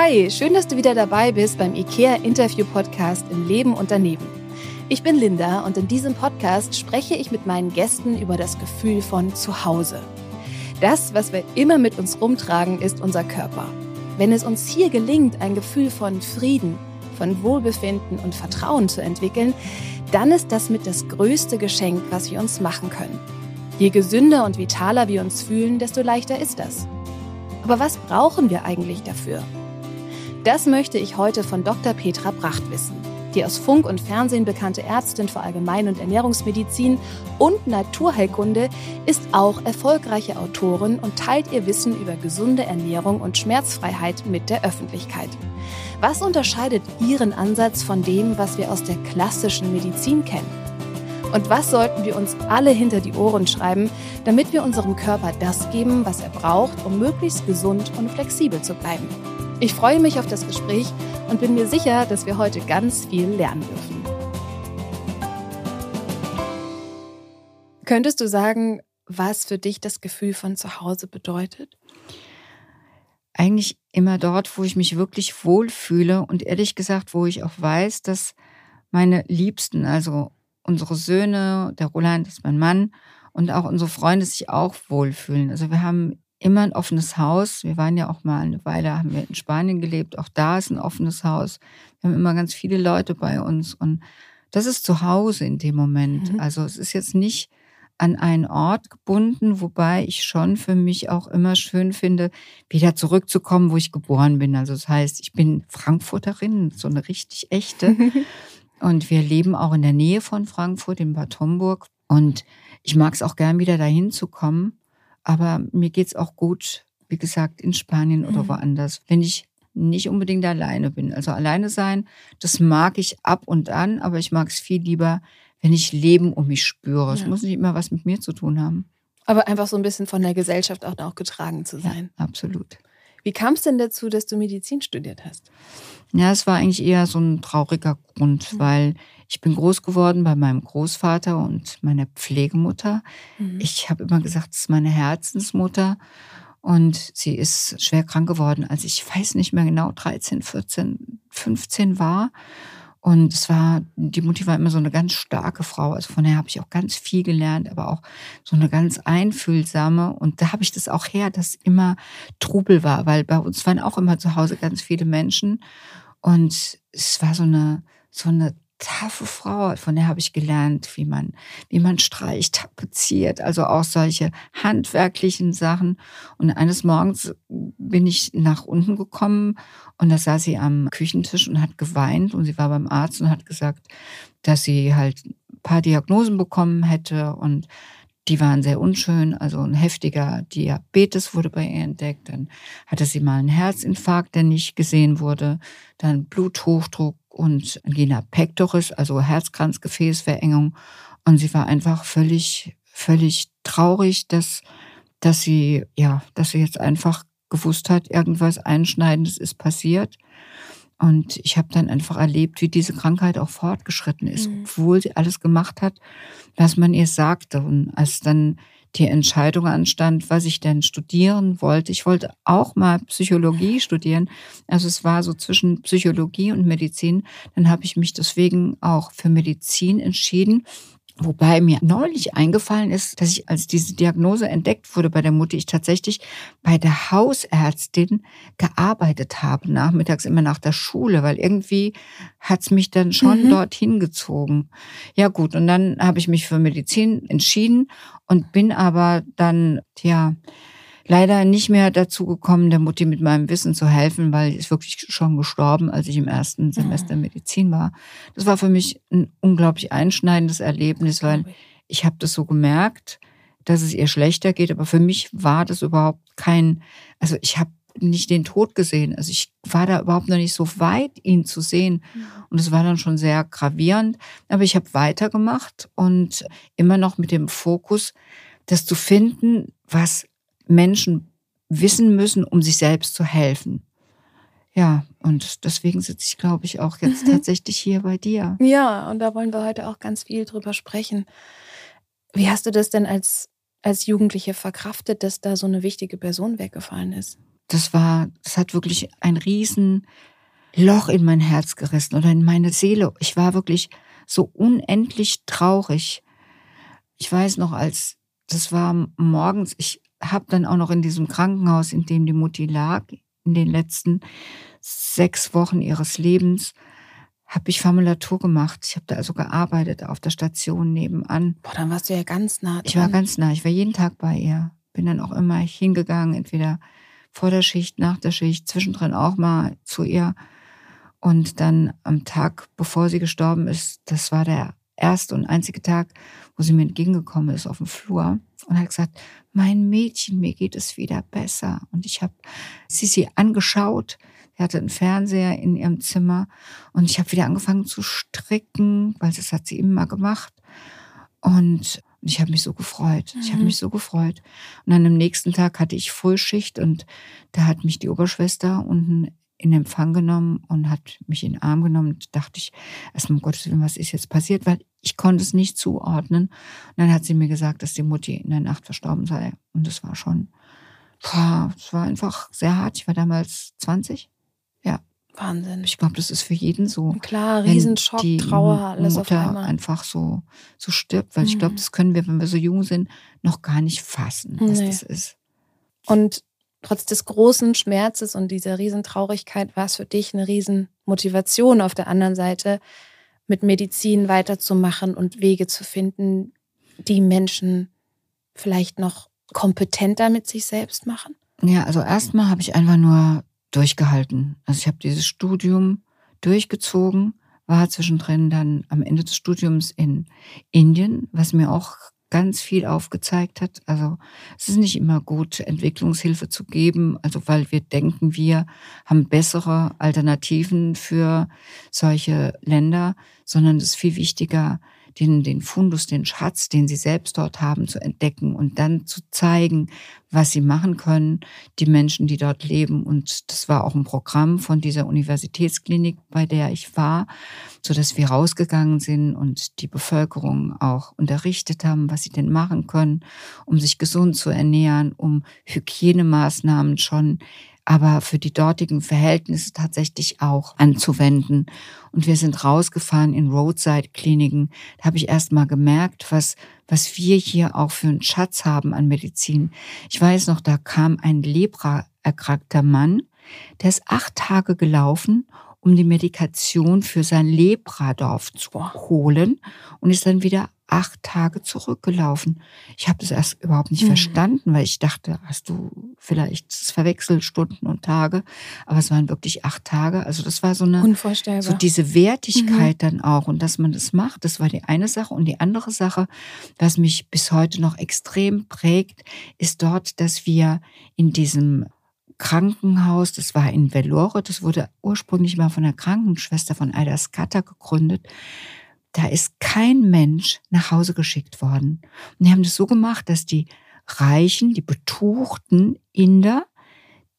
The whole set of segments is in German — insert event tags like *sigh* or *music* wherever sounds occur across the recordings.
Hi, schön, dass du wieder dabei bist beim IKEA Interview Podcast im Leben und daneben. Ich bin Linda und in diesem Podcast spreche ich mit meinen Gästen über das Gefühl von Zuhause. Das, was wir immer mit uns rumtragen, ist unser Körper. Wenn es uns hier gelingt, ein Gefühl von Frieden, von Wohlbefinden und Vertrauen zu entwickeln, dann ist das mit das größte Geschenk, was wir uns machen können. Je gesünder und vitaler wir uns fühlen, desto leichter ist das. Aber was brauchen wir eigentlich dafür? Das möchte ich heute von Dr. Petra Bracht wissen. Die aus Funk und Fernsehen bekannte Ärztin für Allgemein- und Ernährungsmedizin und Naturheilkunde ist auch erfolgreiche Autorin und teilt ihr Wissen über gesunde Ernährung und Schmerzfreiheit mit der Öffentlichkeit. Was unterscheidet ihren Ansatz von dem, was wir aus der klassischen Medizin kennen? Und was sollten wir uns alle hinter die Ohren schreiben, damit wir unserem Körper das geben, was er braucht, um möglichst gesund und flexibel zu bleiben? Ich freue mich auf das Gespräch und bin mir sicher, dass wir heute ganz viel lernen dürfen. Könntest du sagen, was für dich das Gefühl von zu Hause bedeutet? Eigentlich immer dort, wo ich mich wirklich wohlfühle und ehrlich gesagt, wo ich auch weiß, dass meine Liebsten, also unsere Söhne, der Roland ist mein Mann und auch unsere Freunde sich auch wohlfühlen. Also wir haben immer ein offenes Haus. Wir waren ja auch mal eine Weile, haben wir in Spanien gelebt. Auch da ist ein offenes Haus. Wir haben immer ganz viele Leute bei uns und das ist zu Hause in dem Moment. Mhm. Also es ist jetzt nicht an einen Ort gebunden, wobei ich schon für mich auch immer schön finde, wieder zurückzukommen, wo ich geboren bin. Also das heißt, ich bin Frankfurterin, so eine richtig echte. *laughs* und wir leben auch in der Nähe von Frankfurt, in Bad Homburg. Und ich mag es auch gern wieder dahin zu kommen. Aber mir geht's auch gut, wie gesagt, in Spanien oder mhm. woanders. Wenn ich nicht unbedingt alleine bin. Also alleine sein, das mag ich ab und an, aber ich mag es viel lieber, wenn ich Leben um mich spüre. Es ja. muss nicht immer was mit mir zu tun haben. Aber einfach so ein bisschen von der Gesellschaft auch, auch getragen zu sein. Ja, absolut. Wie kam es denn dazu, dass du Medizin studiert hast? Ja, es war eigentlich eher so ein trauriger Grund, mhm. weil ich bin groß geworden bei meinem Großvater und meiner Pflegemutter. Mhm. Ich habe immer gesagt, es ist meine Herzensmutter. Und sie ist schwer krank geworden, als ich weiß nicht mehr genau, 13, 14, 15 war. Und es war, die Mutti war immer so eine ganz starke Frau. Also von der habe ich auch ganz viel gelernt, aber auch so eine ganz einfühlsame. Und da habe ich das auch her, dass immer Trubel war, weil bei uns waren auch immer zu Hause ganz viele Menschen. Und es war so eine, so eine taffe Frau, von der habe ich gelernt, wie man, wie man streicht, tapeziert, also auch solche handwerklichen Sachen. Und eines Morgens bin ich nach unten gekommen und da saß sie am Küchentisch und hat geweint. Und sie war beim Arzt und hat gesagt, dass sie halt ein paar Diagnosen bekommen hätte und die waren sehr unschön, also ein heftiger Diabetes wurde bei ihr entdeckt, dann hatte sie mal einen Herzinfarkt, der nicht gesehen wurde, dann Bluthochdruck und Angina pectoris, also Herzkranzgefäßverengung. Und sie war einfach völlig, völlig traurig, dass, dass sie, ja, dass sie jetzt einfach gewusst hat, irgendwas Einschneidendes ist passiert. Und ich habe dann einfach erlebt, wie diese Krankheit auch fortgeschritten ist, mhm. obwohl sie alles gemacht hat, was man ihr sagte. Und als dann die Entscheidung anstand, was ich denn studieren wollte. Ich wollte auch mal Psychologie studieren. Also es war so zwischen Psychologie und Medizin. Dann habe ich mich deswegen auch für Medizin entschieden. Wobei mir neulich eingefallen ist, dass ich, als diese Diagnose entdeckt wurde bei der Mutter, ich tatsächlich bei der Hausärztin gearbeitet habe, nachmittags immer nach der Schule, weil irgendwie hat's mich dann schon mhm. dorthin gezogen. Ja gut, und dann habe ich mich für Medizin entschieden und bin aber dann, ja, leider nicht mehr dazu gekommen, der Mutti mit meinem Wissen zu helfen, weil sie ist wirklich schon gestorben, als ich im ersten Semester mhm. Medizin war. Das war für mich ein unglaublich einschneidendes Erlebnis, weil ich habe das so gemerkt, dass es ihr schlechter geht, aber für mich war das überhaupt kein, also ich habe nicht den Tod gesehen. Also ich war da überhaupt noch nicht so weit, ihn zu sehen. Und es war dann schon sehr gravierend. Aber ich habe weitergemacht und immer noch mit dem Fokus, das zu finden, was Menschen wissen müssen, um sich selbst zu helfen. Ja, und deswegen sitze ich, glaube ich, auch jetzt mhm. tatsächlich hier bei dir. Ja, und da wollen wir heute auch ganz viel drüber sprechen. Wie hast du das denn als, als Jugendliche verkraftet, dass da so eine wichtige Person weggefallen ist? das war, das hat wirklich ein riesen Loch in mein Herz gerissen oder in meine Seele. Ich war wirklich so unendlich traurig. Ich weiß noch, als das war morgens, ich habe dann auch noch in diesem Krankenhaus, in dem die Mutti lag, in den letzten sechs Wochen ihres Lebens, habe ich Formulatur gemacht. Ich habe da also gearbeitet auf der Station nebenan. Boah, dann warst du ja ganz nah. Dran. Ich war ganz nah. Ich war jeden Tag bei ihr. Bin dann auch immer hingegangen, entweder vor der Schicht, nach der Schicht, zwischendrin auch mal zu ihr. Und dann am Tag, bevor sie gestorben ist, das war der erste und einzige Tag, wo sie mir entgegengekommen ist auf dem Flur und hat gesagt, mein Mädchen, mir geht es wieder besser. Und ich habe sie sie angeschaut. Sie hatte einen Fernseher in ihrem Zimmer und ich habe wieder angefangen zu stricken, weil das hat sie immer gemacht. Und ich habe mich so gefreut. Ich habe mhm. mich so gefreut. Und dann am nächsten Tag hatte ich Frühschicht und da hat mich die Oberschwester unten in Empfang genommen und hat mich in den Arm genommen. Und dachte ich, erstmal um Gottes Willen, was ist jetzt passiert? Weil ich konnte es nicht zuordnen. Und dann hat sie mir gesagt, dass die Mutti in der Nacht verstorben sei. Und das war schon, es war einfach sehr hart. Ich war damals 20. Ja. Wahnsinn. Ich glaube, das ist für jeden so. Klar, Riesenschock, die Trauer, alles Mutter auf einmal. einfach so, so stirbt. Weil mhm. ich glaube, das können wir, wenn wir so jung sind, noch gar nicht fassen, was nee. das ist. Und trotz des großen Schmerzes und dieser Riesentraurigkeit war es für dich eine Riesenmotivation auf der anderen Seite, mit Medizin weiterzumachen und Wege zu finden, die Menschen vielleicht noch kompetenter mit sich selbst machen? Ja, also erstmal habe ich einfach nur durchgehalten. Also ich habe dieses Studium durchgezogen, war zwischendrin dann am Ende des Studiums in Indien, was mir auch ganz viel aufgezeigt hat. Also es ist nicht immer gut, Entwicklungshilfe zu geben, also weil wir denken, wir haben bessere Alternativen für solche Länder, sondern es ist viel wichtiger, den, den Fundus, den Schatz, den sie selbst dort haben, zu entdecken und dann zu zeigen, was sie machen können, die Menschen, die dort leben. Und das war auch ein Programm von dieser Universitätsklinik, bei der ich war, so dass wir rausgegangen sind und die Bevölkerung auch unterrichtet haben, was sie denn machen können, um sich gesund zu ernähren, um Hygienemaßnahmen schon aber für die dortigen Verhältnisse tatsächlich auch anzuwenden. Und wir sind rausgefahren in Roadside-Kliniken. Da habe ich erst mal gemerkt, was, was wir hier auch für einen Schatz haben an Medizin. Ich weiß noch, da kam ein Lepra-erkrankter Mann, der ist acht Tage gelaufen, um die Medikation für sein Lepradorf zu holen und ist dann wieder acht Tage zurückgelaufen. Ich habe das erst überhaupt nicht mhm. verstanden, weil ich dachte, hast du vielleicht verwechselt Stunden und Tage, aber es waren wirklich acht Tage. Also das war so eine Unvorstellbar. so diese Wertigkeit mhm. dann auch und dass man das macht. Das war die eine Sache und die andere Sache, was mich bis heute noch extrem prägt, ist dort, dass wir in diesem Krankenhaus, das war in Velore, das wurde ursprünglich mal von der Krankenschwester von Aida Skatter gegründet da ist kein Mensch nach Hause geschickt worden. Und die haben das so gemacht, dass die Reichen, die betuchten Inder,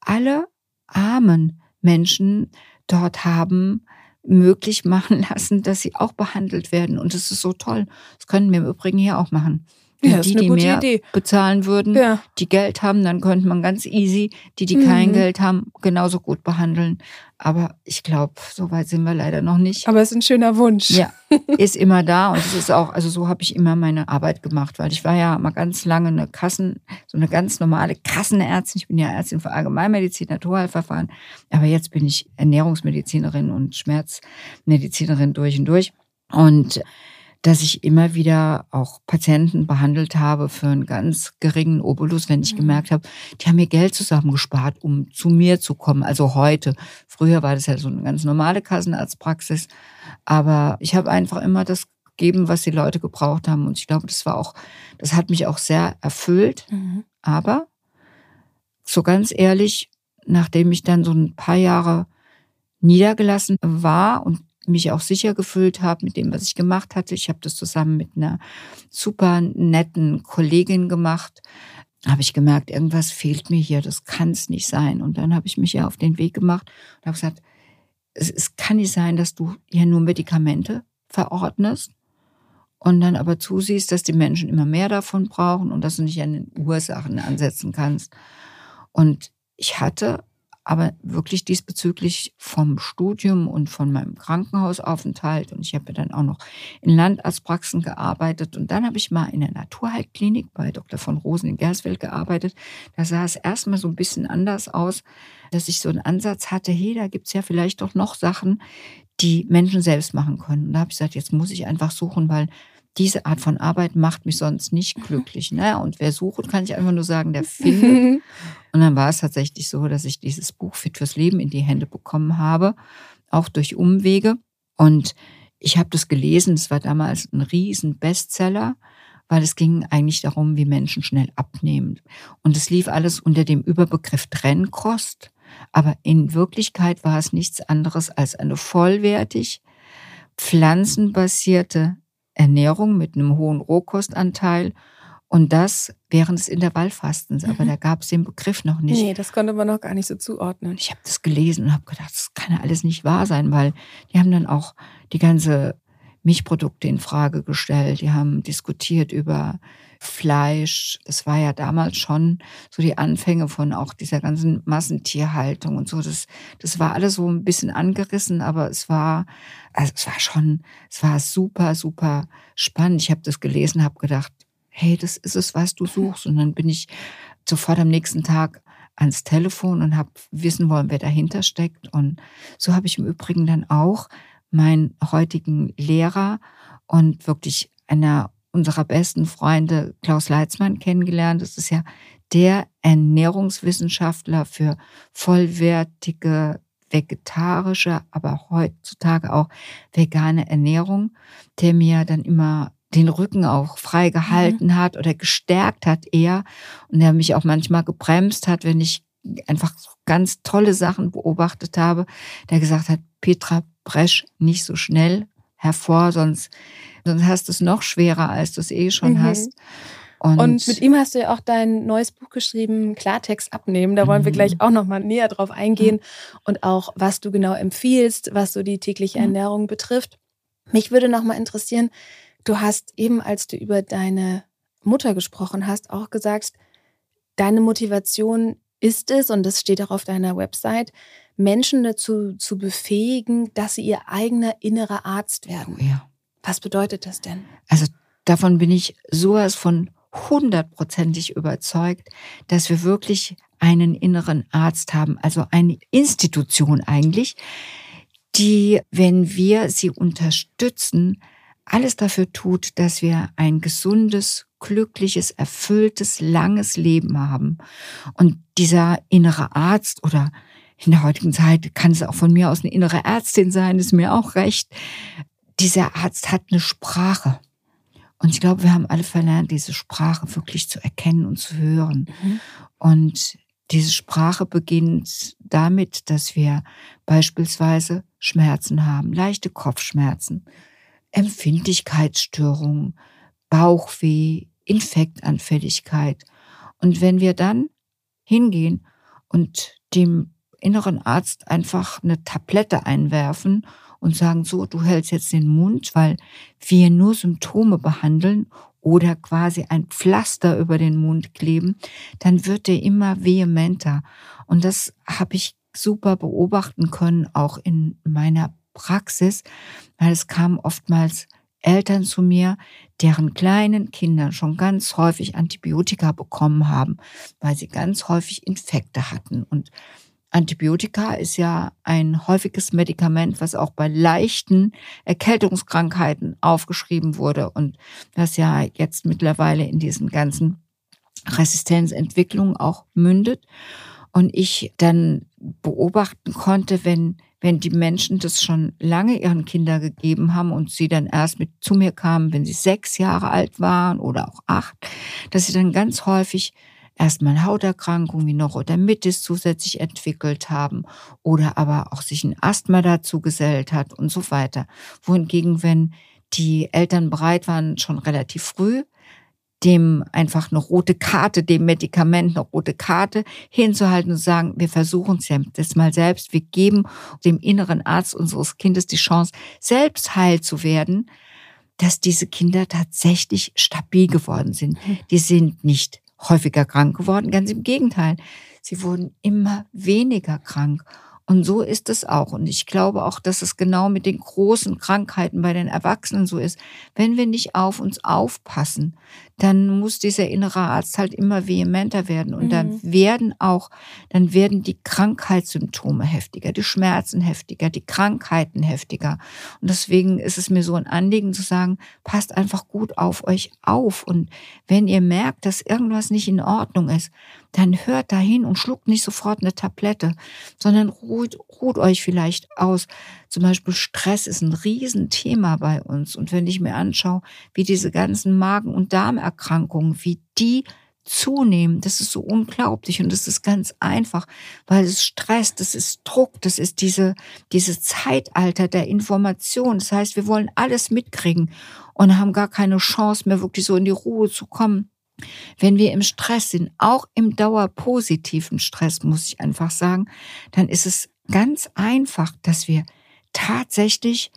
alle armen Menschen dort haben möglich machen *laughs* lassen, dass sie auch behandelt werden. Und das ist so toll. Das können wir im Übrigen hier auch machen. Ja, die, die mehr Idee. bezahlen würden, ja. die Geld haben, dann könnte man ganz easy die, die mhm. kein Geld haben, genauso gut behandeln. Aber ich glaube, so weit sind wir leider noch nicht. Aber es ist ein schöner Wunsch. Ja, *laughs* ist immer da und es ist auch, also so habe ich immer meine Arbeit gemacht, weil ich war ja mal ganz lange eine Kassen, so eine ganz normale Kassenärztin. Ich bin ja Ärztin für Allgemeinmedizin, Naturheilverfahren, aber jetzt bin ich Ernährungsmedizinerin und Schmerzmedizinerin durch und durch. Und dass ich immer wieder auch Patienten behandelt habe für einen ganz geringen Obolus, wenn ich mhm. gemerkt habe, die haben mir Geld zusammengespart, um zu mir zu kommen. Also heute. Früher war das ja so eine ganz normale Kassenarztpraxis. Aber ich habe einfach immer das gegeben, was die Leute gebraucht haben. Und ich glaube, das war auch, das hat mich auch sehr erfüllt. Mhm. Aber so ganz ehrlich, nachdem ich dann so ein paar Jahre niedergelassen war und mich auch sicher gefühlt habe mit dem, was ich gemacht hatte. Ich habe das zusammen mit einer super netten Kollegin gemacht. Habe ich gemerkt, irgendwas fehlt mir hier, das kann es nicht sein. Und dann habe ich mich ja auf den Weg gemacht und habe gesagt, es, es kann nicht sein, dass du hier nur Medikamente verordnest und dann aber zusiehst, dass die Menschen immer mehr davon brauchen und dass du nicht an den Ursachen ansetzen kannst. Und ich hatte aber wirklich diesbezüglich vom Studium und von meinem Krankenhausaufenthalt und ich habe dann auch noch in Landarztpraxen gearbeitet und dann habe ich mal in der Naturheilklinik bei Dr. von Rosen in Gersfeld gearbeitet. Da sah es erstmal so ein bisschen anders aus, dass ich so einen Ansatz hatte, hey, da gibt's ja vielleicht doch noch Sachen, die Menschen selbst machen können. Und da habe ich gesagt, jetzt muss ich einfach suchen, weil diese Art von Arbeit macht mich sonst nicht mhm. glücklich. Ne? Und wer sucht, kann ich einfach nur sagen, der *laughs* findet. Und dann war es tatsächlich so, dass ich dieses Buch Fit fürs Leben in die Hände bekommen habe, auch durch Umwege. Und ich habe das gelesen, es war damals ein riesen Bestseller, weil es ging eigentlich darum, wie Menschen schnell abnehmen. Und es lief alles unter dem Überbegriff Trennkost. Aber in Wirklichkeit war es nichts anderes als eine vollwertig pflanzenbasierte Ernährung mit einem hohen Rohkostanteil und das während des Intervallfastens. Aber mhm. da gab es den Begriff noch nicht. Nee, das konnte man noch gar nicht so zuordnen. Ich habe das gelesen und habe gedacht, das kann ja alles nicht wahr sein, weil die haben dann auch die ganze Milchprodukte in Frage gestellt. Die haben diskutiert über Fleisch. Das war ja damals schon so die Anfänge von auch dieser ganzen Massentierhaltung und so. Das, das war alles so ein bisschen angerissen, aber es war, also es war schon, es war super, super spannend. Ich habe das gelesen, habe gedacht, hey, das ist es, was du suchst. Und dann bin ich sofort am nächsten Tag ans Telefon und habe wissen wollen, wer dahinter steckt. Und so habe ich im Übrigen dann auch meinen heutigen Lehrer und wirklich einer unserer besten Freunde Klaus Leitzmann kennengelernt. Das ist ja der Ernährungswissenschaftler für vollwertige vegetarische, aber heutzutage auch vegane Ernährung, der mir dann immer den Rücken auch frei gehalten mhm. hat oder gestärkt hat eher und der mich auch manchmal gebremst hat, wenn ich einfach ganz tolle Sachen beobachtet habe, der gesagt hat, Petra, bresch nicht so schnell hervor, sonst, sonst hast du es noch schwerer, als du es eh schon mhm. hast. Und, und, mit ihm hast du ja auch dein neues Buch geschrieben, Klartext abnehmen. Da wollen wir gleich mhm. auch nochmal näher drauf eingehen mhm. und auch, was du genau empfiehlst, was so die tägliche mhm. Ernährung betrifft. Mich würde nochmal interessieren, du hast eben, als du über deine Mutter gesprochen hast, auch gesagt, deine Motivation ist es, und das steht auch auf deiner Website, Menschen dazu zu befähigen, dass sie ihr eigener innerer Arzt werden. Oh ja. Was bedeutet das denn? Also davon bin ich sowas von hundertprozentig überzeugt, dass wir wirklich einen inneren Arzt haben, also eine Institution eigentlich, die, wenn wir sie unterstützen, alles dafür tut, dass wir ein gesundes, glückliches, erfülltes, langes Leben haben. Und dieser innere Arzt oder in der heutigen Zeit kann es auch von mir aus eine innere Ärztin sein, ist mir auch recht. Dieser Arzt hat eine Sprache. Und ich glaube, wir haben alle verlernt, diese Sprache wirklich zu erkennen und zu hören. Mhm. Und diese Sprache beginnt damit, dass wir beispielsweise Schmerzen haben, leichte Kopfschmerzen, Empfindlichkeitsstörungen, Bauchweh, Infektanfälligkeit. Und wenn wir dann hingehen und dem inneren Arzt einfach eine Tablette einwerfen und sagen, so, du hältst jetzt den Mund, weil wir nur Symptome behandeln oder quasi ein Pflaster über den Mund kleben, dann wird der immer vehementer. Und das habe ich super beobachten können, auch in meiner Praxis, weil es kamen oftmals Eltern zu mir, deren kleinen Kinder schon ganz häufig Antibiotika bekommen haben, weil sie ganz häufig Infekte hatten. Und Antibiotika ist ja ein häufiges Medikament, was auch bei leichten Erkältungskrankheiten aufgeschrieben wurde und das ja jetzt mittlerweile in diesen ganzen Resistenzentwicklungen auch mündet. Und ich dann beobachten konnte, wenn, wenn die Menschen das schon lange ihren Kindern gegeben haben und sie dann erst mit zu mir kamen, wenn sie sechs Jahre alt waren oder auch acht, dass sie dann ganz häufig erstmal Hauterkrankungen wie Neurodermitis zusätzlich entwickelt haben oder aber auch sich ein Asthma dazu gesellt hat und so weiter. Wohingegen, wenn die Eltern bereit waren, schon relativ früh dem einfach eine rote Karte, dem Medikament eine rote Karte hinzuhalten und sagen, wir versuchen es jetzt mal selbst, wir geben dem inneren Arzt unseres Kindes die Chance, selbst heil zu werden, dass diese Kinder tatsächlich stabil geworden sind. Mhm. Die sind nicht häufiger krank geworden. Ganz im Gegenteil. sie wurden immer weniger krank. Und so ist es auch. Und ich glaube auch, dass es genau mit den großen Krankheiten bei den Erwachsenen so ist. Wenn wir nicht auf uns aufpassen, dann muss dieser innere Arzt halt immer vehementer werden. Und mhm. dann werden auch, dann werden die Krankheitssymptome heftiger, die Schmerzen heftiger, die Krankheiten heftiger. Und deswegen ist es mir so ein Anliegen zu sagen, passt einfach gut auf euch auf. Und wenn ihr merkt, dass irgendwas nicht in Ordnung ist, dann hört dahin und schluckt nicht sofort eine Tablette, sondern ruht, ruht euch vielleicht aus. Zum Beispiel Stress ist ein Riesenthema bei uns. Und wenn ich mir anschaue, wie diese ganzen Magen- und Darmerkrankungen, wie die zunehmen, das ist so unglaublich und das ist ganz einfach, weil es Stress, das ist Druck, das ist diese, dieses Zeitalter der Information. Das heißt, wir wollen alles mitkriegen und haben gar keine Chance mehr wirklich so in die Ruhe zu kommen. Wenn wir im Stress sind, auch im dauerpositiven Stress, muss ich einfach sagen, dann ist es ganz einfach, dass wir tatsächlich,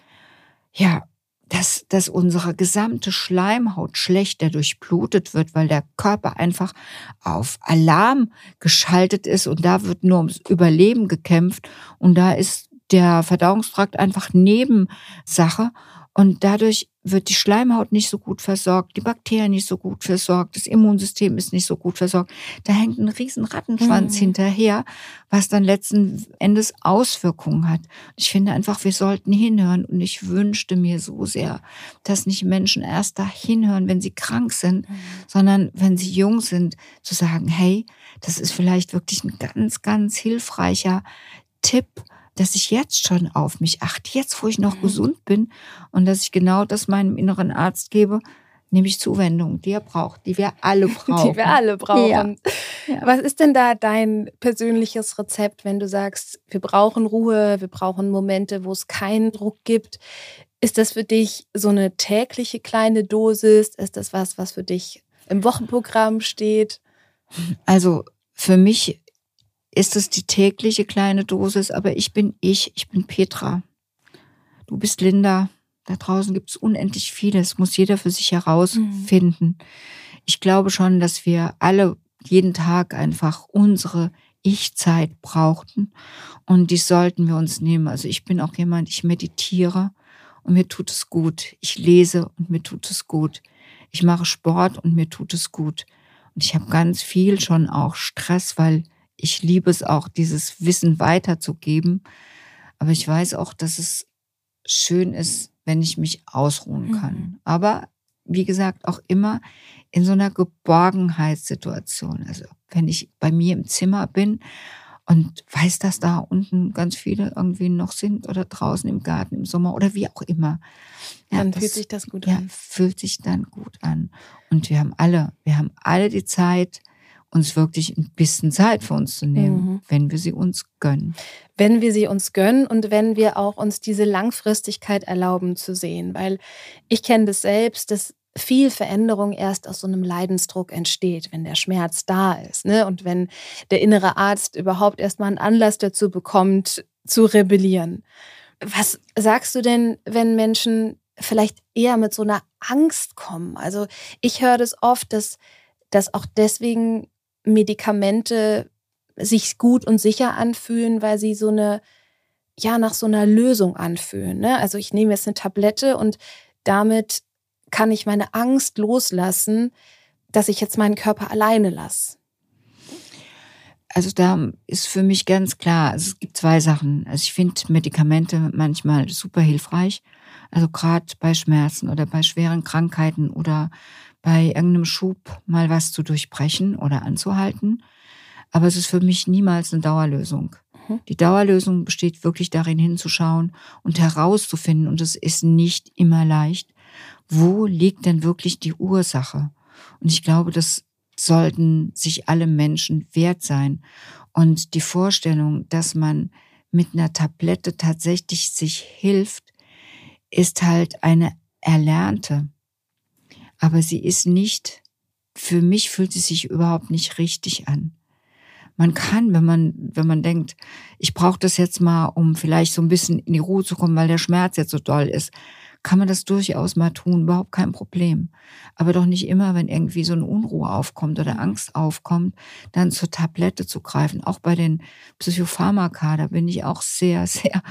ja, dass, dass unsere gesamte Schleimhaut schlechter durchblutet wird, weil der Körper einfach auf Alarm geschaltet ist und da wird nur ums Überleben gekämpft. Und da ist der Verdauungstrakt einfach Nebensache und dadurch wird die Schleimhaut nicht so gut versorgt, die Bakterien nicht so gut versorgt, das Immunsystem ist nicht so gut versorgt. Da hängt ein riesen Rattenschwanz mhm. hinterher, was dann letzten Endes Auswirkungen hat. Ich finde einfach, wir sollten hinhören und ich wünschte mir so sehr, dass nicht Menschen erst da hinhören, wenn sie krank sind, mhm. sondern wenn sie jung sind, zu sagen, hey, das ist vielleicht wirklich ein ganz, ganz hilfreicher Tipp, dass ich jetzt schon auf mich achte, jetzt wo ich noch mhm. gesund bin und dass ich genau das meinem inneren Arzt gebe, nämlich Zuwendung, die er braucht, die wir alle brauchen. *laughs* Die wir alle brauchen. Ja. Was ist denn da dein persönliches Rezept, wenn du sagst, wir brauchen Ruhe, wir brauchen Momente, wo es keinen Druck gibt? Ist das für dich so eine tägliche kleine Dosis? Ist das was, was für dich im Wochenprogramm steht? Also für mich ist es die tägliche kleine Dosis, aber ich bin ich, ich bin Petra. Du bist Linda. Da draußen gibt es unendlich vieles, muss jeder für sich herausfinden. Mhm. Ich glaube schon, dass wir alle jeden Tag einfach unsere Ich-Zeit brauchten und die sollten wir uns nehmen. Also ich bin auch jemand, ich meditiere und mir tut es gut. Ich lese und mir tut es gut. Ich mache Sport und mir tut es gut. Und ich habe ganz viel schon auch Stress, weil ich liebe es auch, dieses Wissen weiterzugeben. Aber ich weiß auch, dass es schön ist, wenn ich mich ausruhen kann. Mhm. Aber wie gesagt, auch immer in so einer Geborgenheitssituation. Also wenn ich bei mir im Zimmer bin und weiß, dass da unten ganz viele irgendwie noch sind oder draußen im Garten im Sommer oder wie auch immer. Ja, dann das, fühlt sich das gut ja, an. fühlt sich dann gut an. Und wir haben alle, wir haben alle die Zeit, uns wirklich ein bisschen Zeit für uns zu nehmen, mhm. wenn wir sie uns gönnen. Wenn wir sie uns gönnen und wenn wir auch uns diese Langfristigkeit erlauben zu sehen, weil ich kenne das selbst, dass viel Veränderung erst aus so einem Leidensdruck entsteht, wenn der Schmerz da ist, ne? Und wenn der innere Arzt überhaupt erstmal einen Anlass dazu bekommt, zu rebellieren. Was sagst du denn, wenn Menschen vielleicht eher mit so einer Angst kommen? Also ich höre das oft, dass, dass auch deswegen Medikamente sich gut und sicher anfühlen, weil sie so eine, ja, nach so einer Lösung anfühlen. Ne? Also ich nehme jetzt eine Tablette und damit kann ich meine Angst loslassen, dass ich jetzt meinen Körper alleine lasse. Also da ist für mich ganz klar, also es gibt zwei Sachen. Also ich finde Medikamente manchmal super hilfreich. Also gerade bei Schmerzen oder bei schweren Krankheiten oder bei irgendeinem Schub mal was zu durchbrechen oder anzuhalten. Aber es ist für mich niemals eine Dauerlösung. Mhm. Die Dauerlösung besteht wirklich darin hinzuschauen und herauszufinden, und es ist nicht immer leicht, wo liegt denn wirklich die Ursache? Und ich glaube, das sollten sich alle Menschen wert sein. Und die Vorstellung, dass man mit einer Tablette tatsächlich sich hilft, ist halt eine erlernte aber sie ist nicht, für mich fühlt sie sich überhaupt nicht richtig an. Man kann, wenn man, wenn man denkt, ich brauche das jetzt mal, um vielleicht so ein bisschen in die Ruhe zu kommen, weil der Schmerz jetzt so doll ist, kann man das durchaus mal tun, überhaupt kein Problem. Aber doch nicht immer, wenn irgendwie so eine Unruhe aufkommt oder Angst aufkommt, dann zur Tablette zu greifen. Auch bei den Psychopharmaka, da bin ich auch sehr, *laughs* sehr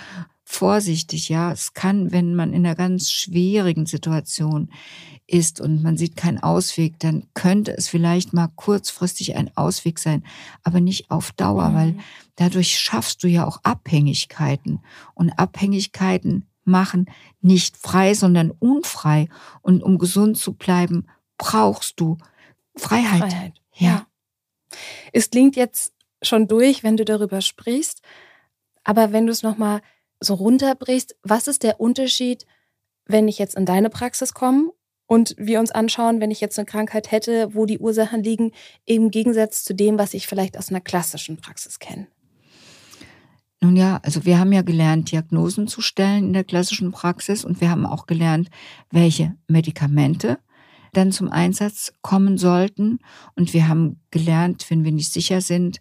vorsichtig. Ja, es kann, wenn man in einer ganz schwierigen Situation ist und man sieht keinen Ausweg, dann könnte es vielleicht mal kurzfristig ein Ausweg sein, aber nicht auf Dauer, mhm. weil dadurch schaffst du ja auch Abhängigkeiten und Abhängigkeiten machen nicht frei, sondern unfrei. Und um gesund zu bleiben, brauchst du Freiheit. Freiheit. Ja. ja. Es klingt jetzt schon durch, wenn du darüber sprichst, aber wenn du es nochmal so runterbrichst, was ist der Unterschied, wenn ich jetzt in deine Praxis komme und wir uns anschauen, wenn ich jetzt eine Krankheit hätte, wo die Ursachen liegen, im Gegensatz zu dem, was ich vielleicht aus einer klassischen Praxis kenne? Nun ja, also wir haben ja gelernt, Diagnosen zu stellen in der klassischen Praxis und wir haben auch gelernt, welche Medikamente dann zum Einsatz kommen sollten. Und wir haben gelernt, wenn wir nicht sicher sind,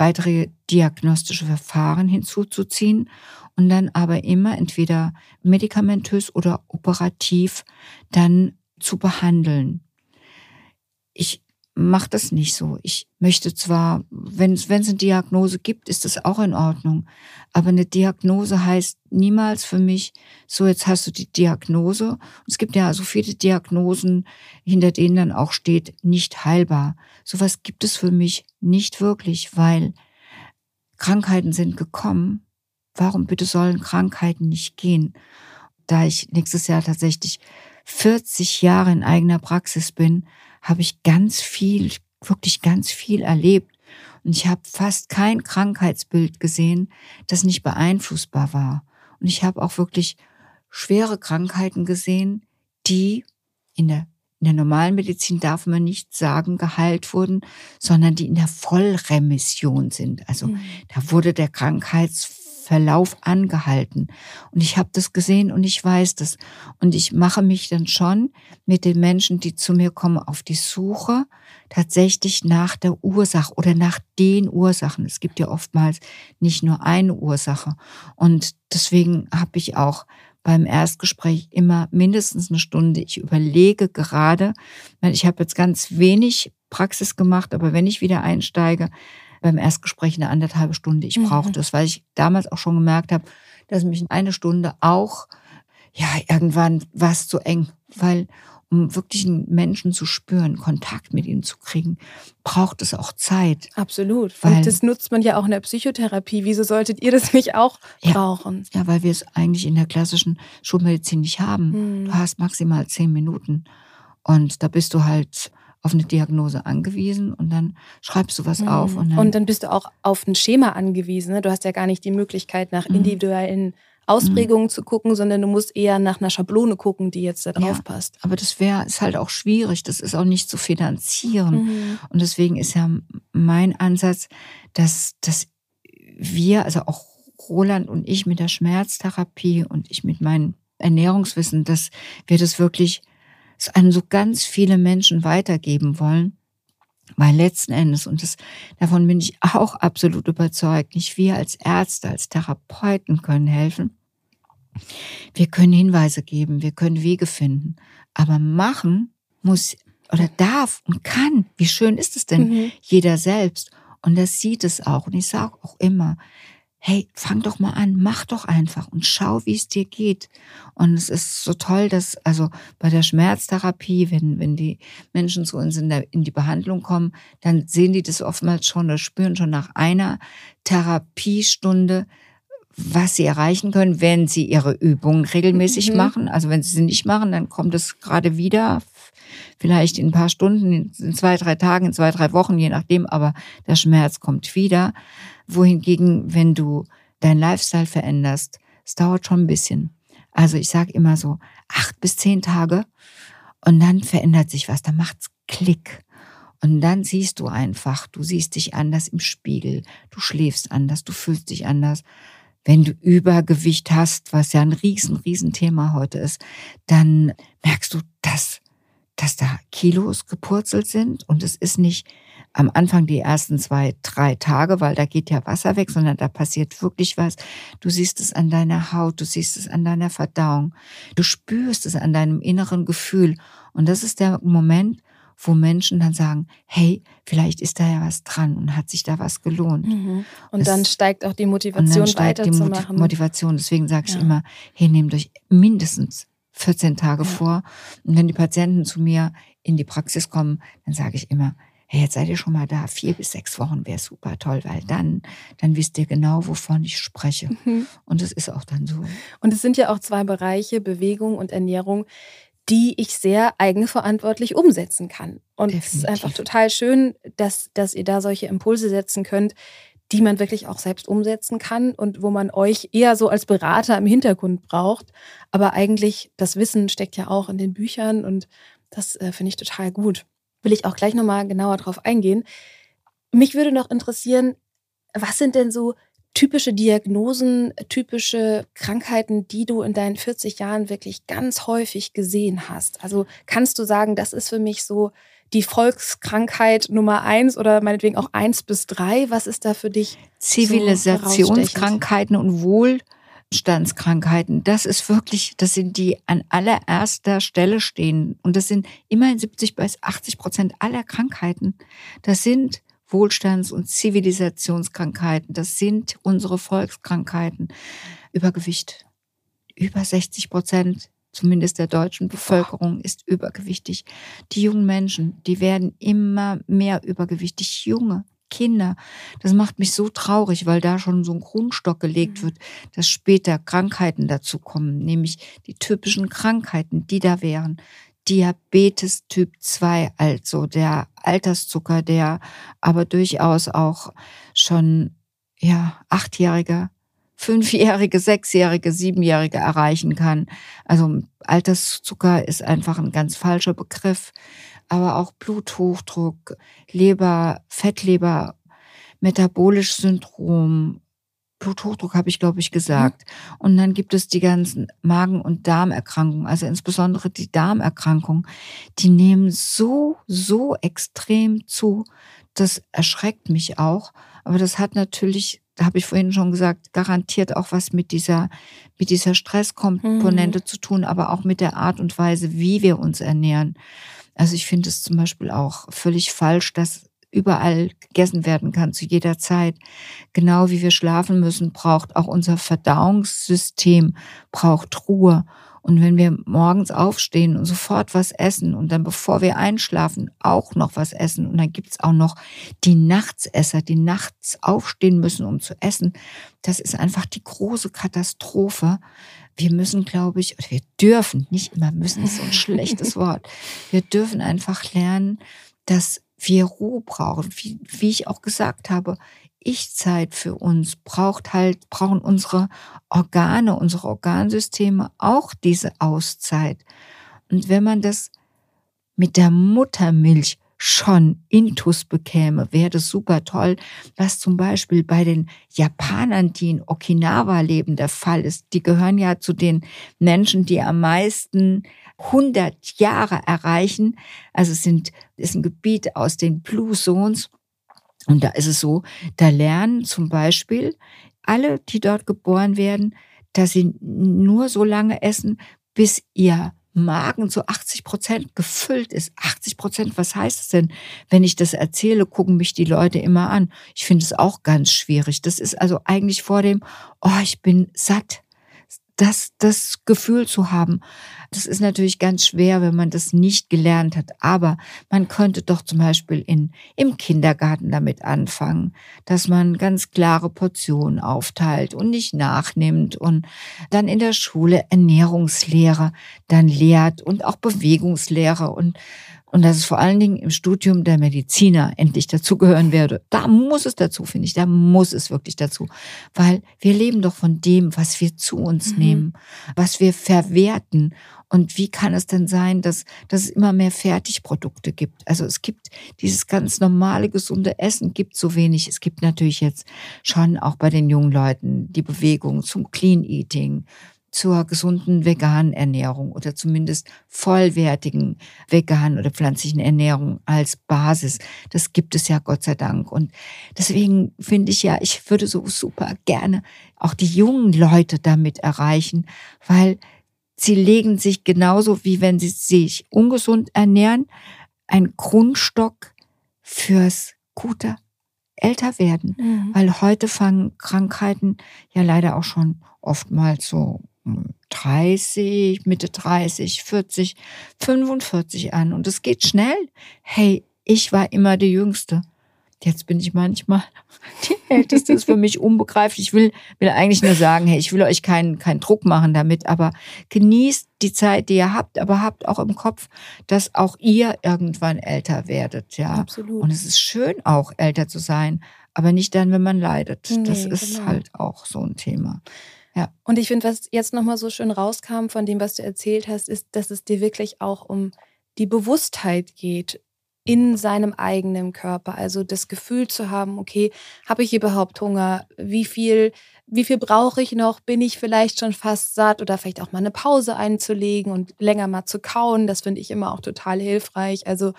weitere diagnostische Verfahren hinzuzuziehen und dann aber immer entweder medikamentös oder operativ dann zu behandeln. Ich mache das nicht so. Ich möchte zwar, wenn es eine Diagnose gibt, ist das auch in Ordnung. Aber eine Diagnose heißt niemals für mich, so jetzt hast du die Diagnose. Und es gibt ja so viele Diagnosen, hinter denen dann auch steht, nicht heilbar. Sowas gibt es für mich nicht wirklich, weil Krankheiten sind gekommen. Warum bitte sollen Krankheiten nicht gehen? Da ich nächstes Jahr tatsächlich 40 Jahre in eigener Praxis bin, habe ich ganz viel, wirklich ganz viel erlebt. Und ich habe fast kein Krankheitsbild gesehen, das nicht beeinflussbar war. Und ich habe auch wirklich schwere Krankheiten gesehen, die in der, in der normalen Medizin darf man nicht sagen, geheilt wurden, sondern die in der Vollremission sind. Also mhm. da wurde der Krankheits Verlauf angehalten. Und ich habe das gesehen und ich weiß das. Und ich mache mich dann schon mit den Menschen, die zu mir kommen, auf die Suche tatsächlich nach der Ursache oder nach den Ursachen. Es gibt ja oftmals nicht nur eine Ursache. Und deswegen habe ich auch beim Erstgespräch immer mindestens eine Stunde. Ich überlege gerade, ich habe jetzt ganz wenig Praxis gemacht, aber wenn ich wieder einsteige, beim Erstgespräch eine anderthalbe Stunde. Ich brauchte mhm. das, weil ich damals auch schon gemerkt habe, dass mich eine Stunde auch, ja, irgendwann war es zu eng, weil um wirklich einen Menschen zu spüren, Kontakt mit ihm zu kriegen, braucht es auch Zeit. Absolut. Weil, Und das nutzt man ja auch in der Psychotherapie. Wieso solltet ihr das nicht auch ja, brauchen? Ja, weil wir es eigentlich in der klassischen Schulmedizin nicht haben. Hm. Du hast maximal zehn Minuten. Und da bist du halt auf eine Diagnose angewiesen und dann schreibst du was mhm. auf. Und dann, und dann, bist du auch auf ein Schema angewiesen. Ne? Du hast ja gar nicht die Möglichkeit, nach mhm. individuellen Ausprägungen mhm. zu gucken, sondern du musst eher nach einer Schablone gucken, die jetzt da drauf ja, passt. Aber das wäre ist halt auch schwierig. Das ist auch nicht zu finanzieren. Mhm. Und deswegen ist ja mein Ansatz, dass, dass wir, also auch Roland und ich mit der Schmerztherapie und ich mit meinem Ernährungswissen, dass wir das wirklich es an so ganz viele Menschen weitergeben wollen. Weil letzten Endes, und das, davon bin ich auch absolut überzeugt, nicht wir als Ärzte, als Therapeuten können helfen. Wir können Hinweise geben, wir können Wege finden. Aber machen muss oder darf und kann. Wie schön ist es denn? Mhm. Jeder selbst. Und das sieht es auch. Und ich sage auch immer, hey, fang doch mal an, mach doch einfach und schau, wie es dir geht. Und es ist so toll, dass also bei der Schmerztherapie, wenn, wenn die Menschen zu uns in, der, in die Behandlung kommen, dann sehen die das oftmals schon oder spüren schon nach einer Therapiestunde, was sie erreichen können, wenn sie ihre Übungen regelmäßig mhm. machen. Also wenn sie sie nicht machen, dann kommt es gerade wieder, vielleicht in ein paar Stunden, in zwei, drei Tagen, in zwei, drei Wochen, je nachdem, aber der Schmerz kommt wieder wohingegen, wenn du dein Lifestyle veränderst, es dauert schon ein bisschen. Also ich sage immer so acht bis zehn Tage und dann verändert sich was, dann macht's Klick. Und dann siehst du einfach, du siehst dich anders im Spiegel, du schläfst anders, du fühlst dich anders. Wenn du Übergewicht hast, was ja ein riesen, riesen Thema heute ist, dann merkst du, dass, dass da Kilos gepurzelt sind und es ist nicht am Anfang die ersten zwei, drei Tage, weil da geht ja Wasser weg, sondern da passiert wirklich was. Du siehst es an deiner Haut, du siehst es an deiner Verdauung, du spürst es an deinem inneren Gefühl. Und das ist der Moment, wo Menschen dann sagen, hey, vielleicht ist da ja was dran und hat sich da was gelohnt. Mhm. Und das, dann steigt auch die Motivation und dann steigt die Mot Motivation. Deswegen sage ich ja. immer, hey, nehmt euch mindestens 14 Tage ja. vor. Und wenn die Patienten zu mir in die Praxis kommen, dann sage ich immer, hey, jetzt seid ihr schon mal da, vier bis sechs Wochen wäre super toll, weil dann, dann wisst ihr genau, wovon ich spreche. Mhm. Und das ist auch dann so. Und es sind ja auch zwei Bereiche, Bewegung und Ernährung, die ich sehr eigenverantwortlich umsetzen kann. Und Definitiv. es ist einfach total schön, dass, dass ihr da solche Impulse setzen könnt, die man wirklich auch selbst umsetzen kann und wo man euch eher so als Berater im Hintergrund braucht. Aber eigentlich das Wissen steckt ja auch in den Büchern und das äh, finde ich total gut. Will ich auch gleich nochmal genauer drauf eingehen. Mich würde noch interessieren, was sind denn so typische Diagnosen, typische Krankheiten, die du in deinen 40 Jahren wirklich ganz häufig gesehen hast? Also kannst du sagen, das ist für mich so die Volkskrankheit Nummer eins oder meinetwegen auch eins bis drei? Was ist da für dich? Zivilisationskrankheiten so und Wohlstandskrankheiten. Das ist wirklich, das sind die an allererster Stelle stehen. Und das sind immerhin 70 bis 80 Prozent aller Krankheiten. Das sind Wohlstands- und Zivilisationskrankheiten. Das sind unsere Volkskrankheiten. Übergewicht. Über 60 Prozent, zumindest der deutschen Bevölkerung, ist übergewichtig. Die jungen Menschen, die werden immer mehr übergewichtig. Junge, Kinder. Das macht mich so traurig, weil da schon so ein Grundstock gelegt mhm. wird, dass später Krankheiten dazu kommen, nämlich die typischen Krankheiten, die da wären. Diabetes Typ 2, also der Alterszucker, der aber durchaus auch schon ja achtjährige, fünfjährige, sechsjährige, siebenjährige erreichen kann. Also Alterszucker ist einfach ein ganz falscher Begriff, aber auch Bluthochdruck, Leber, Fettleber, metabolisches Syndrom, Bluthochdruck habe ich, glaube ich, gesagt. Mhm. Und dann gibt es die ganzen Magen- und Darmerkrankungen, also insbesondere die Darmerkrankungen, die nehmen so, so extrem zu. Das erschreckt mich auch. Aber das hat natürlich, da habe ich vorhin schon gesagt, garantiert auch was mit dieser, mit dieser Stresskomponente mhm. zu tun, aber auch mit der Art und Weise, wie wir uns ernähren. Also ich finde es zum Beispiel auch völlig falsch, dass überall gegessen werden kann, zu jeder Zeit. Genau wie wir schlafen müssen, braucht auch unser Verdauungssystem, braucht Ruhe. Und wenn wir morgens aufstehen und sofort was essen und dann bevor wir einschlafen auch noch was essen und dann gibt's auch noch die Nachtsesser, die nachts aufstehen müssen, um zu essen, das ist einfach die große Katastrophe. Wir müssen, glaube ich, oder wir dürfen, nicht immer müssen, ist so ein schlechtes *laughs* Wort. Wir dürfen einfach lernen, dass wir Ruhe brauchen. Wie, wie ich auch gesagt habe, Ich-Zeit für uns braucht halt, brauchen unsere Organe, unsere Organsysteme auch diese Auszeit. Und wenn man das mit der Muttermilch schon Intus bekäme, wäre das super toll, was zum Beispiel bei den Japanern, die in Okinawa leben, der Fall ist. Die gehören ja zu den Menschen, die am meisten 100 Jahre erreichen. Also es sind, ist ein Gebiet aus den Blue Zones. Und da ist es so, da lernen zum Beispiel alle, die dort geboren werden, dass sie nur so lange essen, bis ihr Magen zu 80 Prozent gefüllt ist. 80 Prozent, was heißt es denn? Wenn ich das erzähle, gucken mich die Leute immer an. Ich finde es auch ganz schwierig. Das ist also eigentlich vor dem, oh, ich bin satt das, das Gefühl zu haben. Das ist natürlich ganz schwer, wenn man das nicht gelernt hat. Aber man könnte doch zum Beispiel in, im Kindergarten damit anfangen, dass man ganz klare Portionen aufteilt und nicht nachnimmt und dann in der Schule Ernährungslehre dann lehrt und auch Bewegungslehre und und dass es vor allen Dingen im Studium der Mediziner endlich dazugehören werde. Da muss es dazu, finde ich. Da muss es wirklich dazu. Weil wir leben doch von dem, was wir zu uns mhm. nehmen, was wir verwerten. Und wie kann es denn sein, dass, dass es immer mehr Fertigprodukte gibt? Also es gibt dieses ganz normale, gesunde Essen, gibt so wenig. Es gibt natürlich jetzt schon auch bei den jungen Leuten die Bewegung zum Clean Eating, zur gesunden veganen Ernährung oder zumindest vollwertigen veganen oder pflanzlichen Ernährung als Basis. Das gibt es ja Gott sei Dank. Und deswegen finde ich ja, ich würde so super gerne auch die jungen Leute damit erreichen, weil sie legen sich genauso wie wenn sie sich ungesund ernähren, ein Grundstock fürs gute Älterwerden. Mhm. Weil heute fangen Krankheiten ja leider auch schon oftmals so 30, Mitte 30, 40, 45 an. Und es geht schnell. Hey, ich war immer die Jüngste. Jetzt bin ich manchmal *laughs* die Älteste. ist für mich unbegreiflich. Ich will, will eigentlich nur sagen, hey, ich will euch keinen, keinen Druck machen damit, aber genießt die Zeit, die ihr habt, aber habt auch im Kopf, dass auch ihr irgendwann älter werdet, ja. Absolut. Und es ist schön auch älter zu sein, aber nicht dann, wenn man leidet. Nee, das ist genau. halt auch so ein Thema. Ja. Und ich finde, was jetzt nochmal so schön rauskam von dem, was du erzählt hast, ist, dass es dir wirklich auch um die Bewusstheit geht in seinem eigenen Körper. Also das Gefühl zu haben, okay, habe ich überhaupt Hunger? Wie viel, wie viel brauche ich noch? Bin ich vielleicht schon fast satt oder vielleicht auch mal eine Pause einzulegen und länger mal zu kauen? Das finde ich immer auch total hilfreich. Also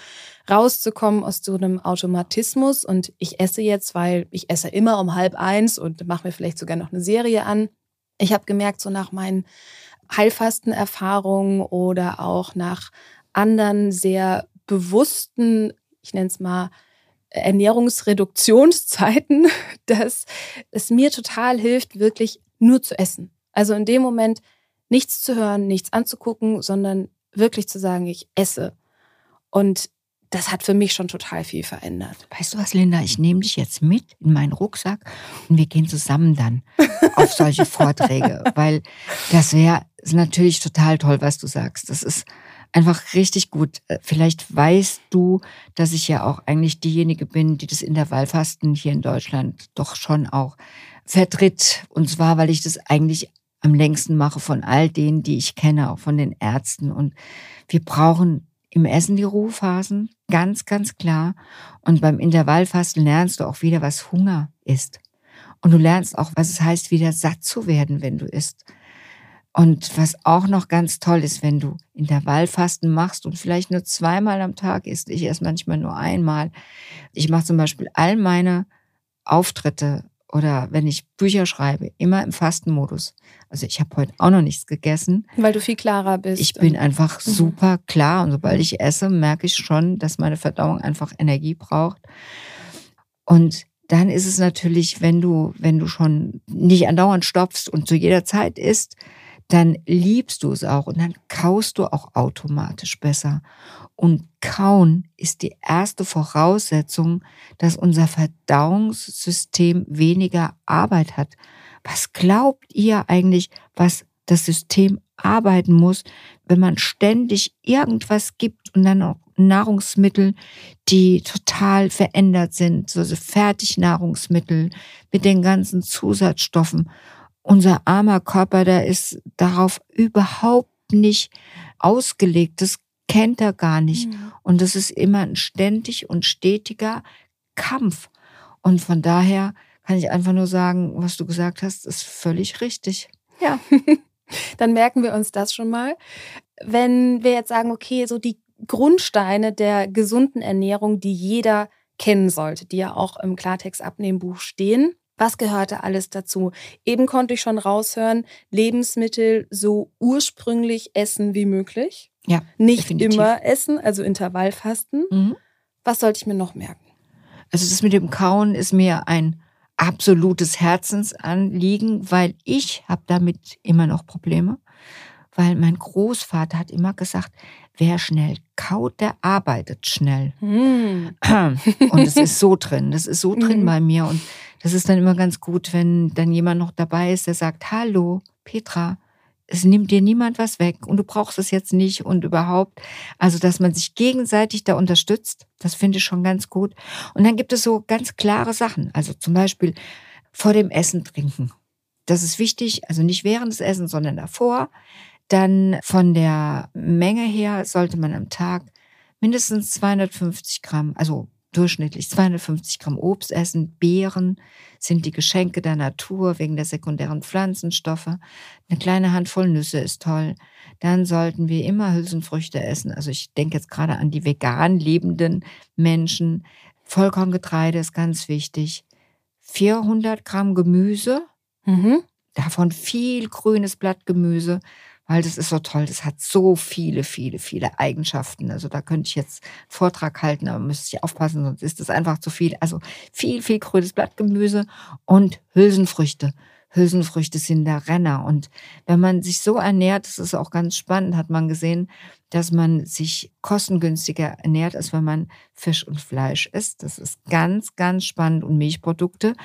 rauszukommen aus so einem Automatismus und ich esse jetzt, weil ich esse immer um halb eins und mache mir vielleicht sogar noch eine Serie an ich habe gemerkt, so nach meinen Heilfastenerfahrungen oder auch nach anderen sehr bewussten, ich nenne es mal, Ernährungsreduktionszeiten, *laughs* dass es mir total hilft, wirklich nur zu essen. Also in dem Moment nichts zu hören, nichts anzugucken, sondern wirklich zu sagen, ich esse. Und das hat für mich schon total viel verändert. Weißt du was, Linda? Ich nehme dich jetzt mit in meinen Rucksack und wir gehen zusammen dann *laughs* auf solche Vorträge, weil das wäre natürlich total toll, was du sagst. Das ist einfach richtig gut. Äh, vielleicht weißt du, dass ich ja auch eigentlich diejenige bin, die das Intervallfasten hier in Deutschland doch schon auch vertritt. Und zwar, weil ich das eigentlich am längsten mache von all denen, die ich kenne, auch von den Ärzten. Und wir brauchen im Essen die Ruhephasen, ganz, ganz klar. Und beim Intervallfasten lernst du auch wieder, was Hunger ist. Und du lernst auch, was es heißt, wieder satt zu werden, wenn du isst. Und was auch noch ganz toll ist, wenn du Intervallfasten machst und vielleicht nur zweimal am Tag isst, ich esse manchmal nur einmal. Ich mache zum Beispiel all meine Auftritte oder wenn ich Bücher schreibe, immer im Fastenmodus. Also ich habe heute auch noch nichts gegessen. Weil du viel klarer bist. Ich bin einfach mhm. super klar und sobald ich esse, merke ich schon, dass meine Verdauung einfach Energie braucht. Und dann ist es natürlich, wenn du, wenn du schon nicht andauernd stopfst und zu jeder Zeit isst, dann liebst du es auch und dann kaust du auch automatisch besser. Und kauen ist die erste Voraussetzung, dass unser Verdauungssystem weniger Arbeit hat. Was glaubt ihr eigentlich, was das System arbeiten muss, wenn man ständig irgendwas gibt und dann auch Nahrungsmittel, die total verändert sind, so Fertignahrungsmittel mit den ganzen Zusatzstoffen unser armer Körper, der ist darauf überhaupt nicht ausgelegt. Das kennt er gar nicht. Mhm. Und das ist immer ein ständig und stetiger Kampf. Und von daher kann ich einfach nur sagen, was du gesagt hast, ist völlig richtig. Ja. *laughs* Dann merken wir uns das schon mal. Wenn wir jetzt sagen, okay, so die Grundsteine der gesunden Ernährung, die jeder kennen sollte, die ja auch im Klartext-Abnehmbuch stehen, was gehörte alles dazu? Eben konnte ich schon raushören, Lebensmittel so ursprünglich essen wie möglich. Ja. Nicht definitiv. immer essen, also Intervallfasten. Mhm. Was sollte ich mir noch merken? Also das mit dem Kauen ist mir ein absolutes Herzensanliegen, weil ich habe damit immer noch Probleme. Weil mein Großvater hat immer gesagt, wer schnell kaut, der arbeitet schnell. Mm. Und es ist so drin, das ist so drin mm. bei mir. Und das ist dann immer ganz gut, wenn dann jemand noch dabei ist, der sagt, hallo, Petra, es nimmt dir niemand was weg und du brauchst es jetzt nicht und überhaupt. Also, dass man sich gegenseitig da unterstützt, das finde ich schon ganz gut. Und dann gibt es so ganz klare Sachen. Also zum Beispiel vor dem Essen trinken. Das ist wichtig, also nicht während des Essens, sondern davor. Dann von der Menge her sollte man am Tag mindestens 250 Gramm, also durchschnittlich 250 Gramm Obst essen. Beeren sind die Geschenke der Natur wegen der sekundären Pflanzenstoffe. Eine kleine Handvoll Nüsse ist toll. Dann sollten wir immer Hülsenfrüchte essen. Also ich denke jetzt gerade an die vegan lebenden Menschen. Vollkorngetreide ist ganz wichtig. 400 Gramm Gemüse, mhm. davon viel grünes Blattgemüse, weil das ist so toll. Das hat so viele, viele, viele Eigenschaften. Also da könnte ich jetzt Vortrag halten, aber müsste ich aufpassen, sonst ist das einfach zu viel. Also viel, viel grünes Blattgemüse und Hülsenfrüchte. Hülsenfrüchte sind der Renner. Und wenn man sich so ernährt, das ist auch ganz spannend, hat man gesehen, dass man sich kostengünstiger ernährt, als wenn man Fisch und Fleisch isst. Das ist ganz, ganz spannend und Milchprodukte.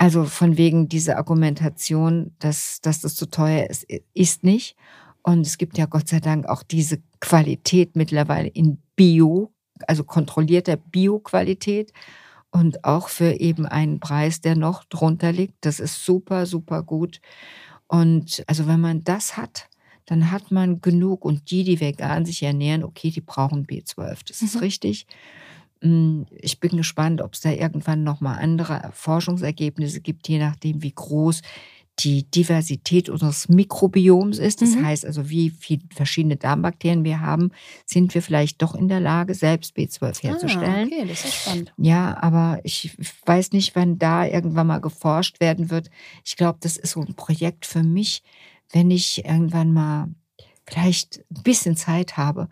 Also von wegen dieser Argumentation, dass, dass das zu teuer ist, ist nicht. Und es gibt ja Gott sei Dank auch diese Qualität mittlerweile in Bio, also kontrollierter Bio-Qualität und auch für eben einen Preis, der noch drunter liegt. Das ist super, super gut. Und also wenn man das hat, dann hat man genug. Und die, die vegan sich ernähren, okay, die brauchen B12. Das ist mhm. richtig. Hm, ich bin gespannt, ob es da irgendwann nochmal andere Forschungsergebnisse gibt, je nachdem, wie groß die Diversität unseres Mikrobioms ist. Das mhm. heißt also, wie viele verschiedene Darmbakterien wir haben, sind wir vielleicht doch in der Lage, selbst B12 ah, herzustellen. Ah, okay, das ist spannend. Ja, aber ich weiß nicht, wann da irgendwann mal geforscht werden wird. Ich glaube, das ist so ein Projekt für mich, wenn ich irgendwann mal vielleicht ein bisschen Zeit habe,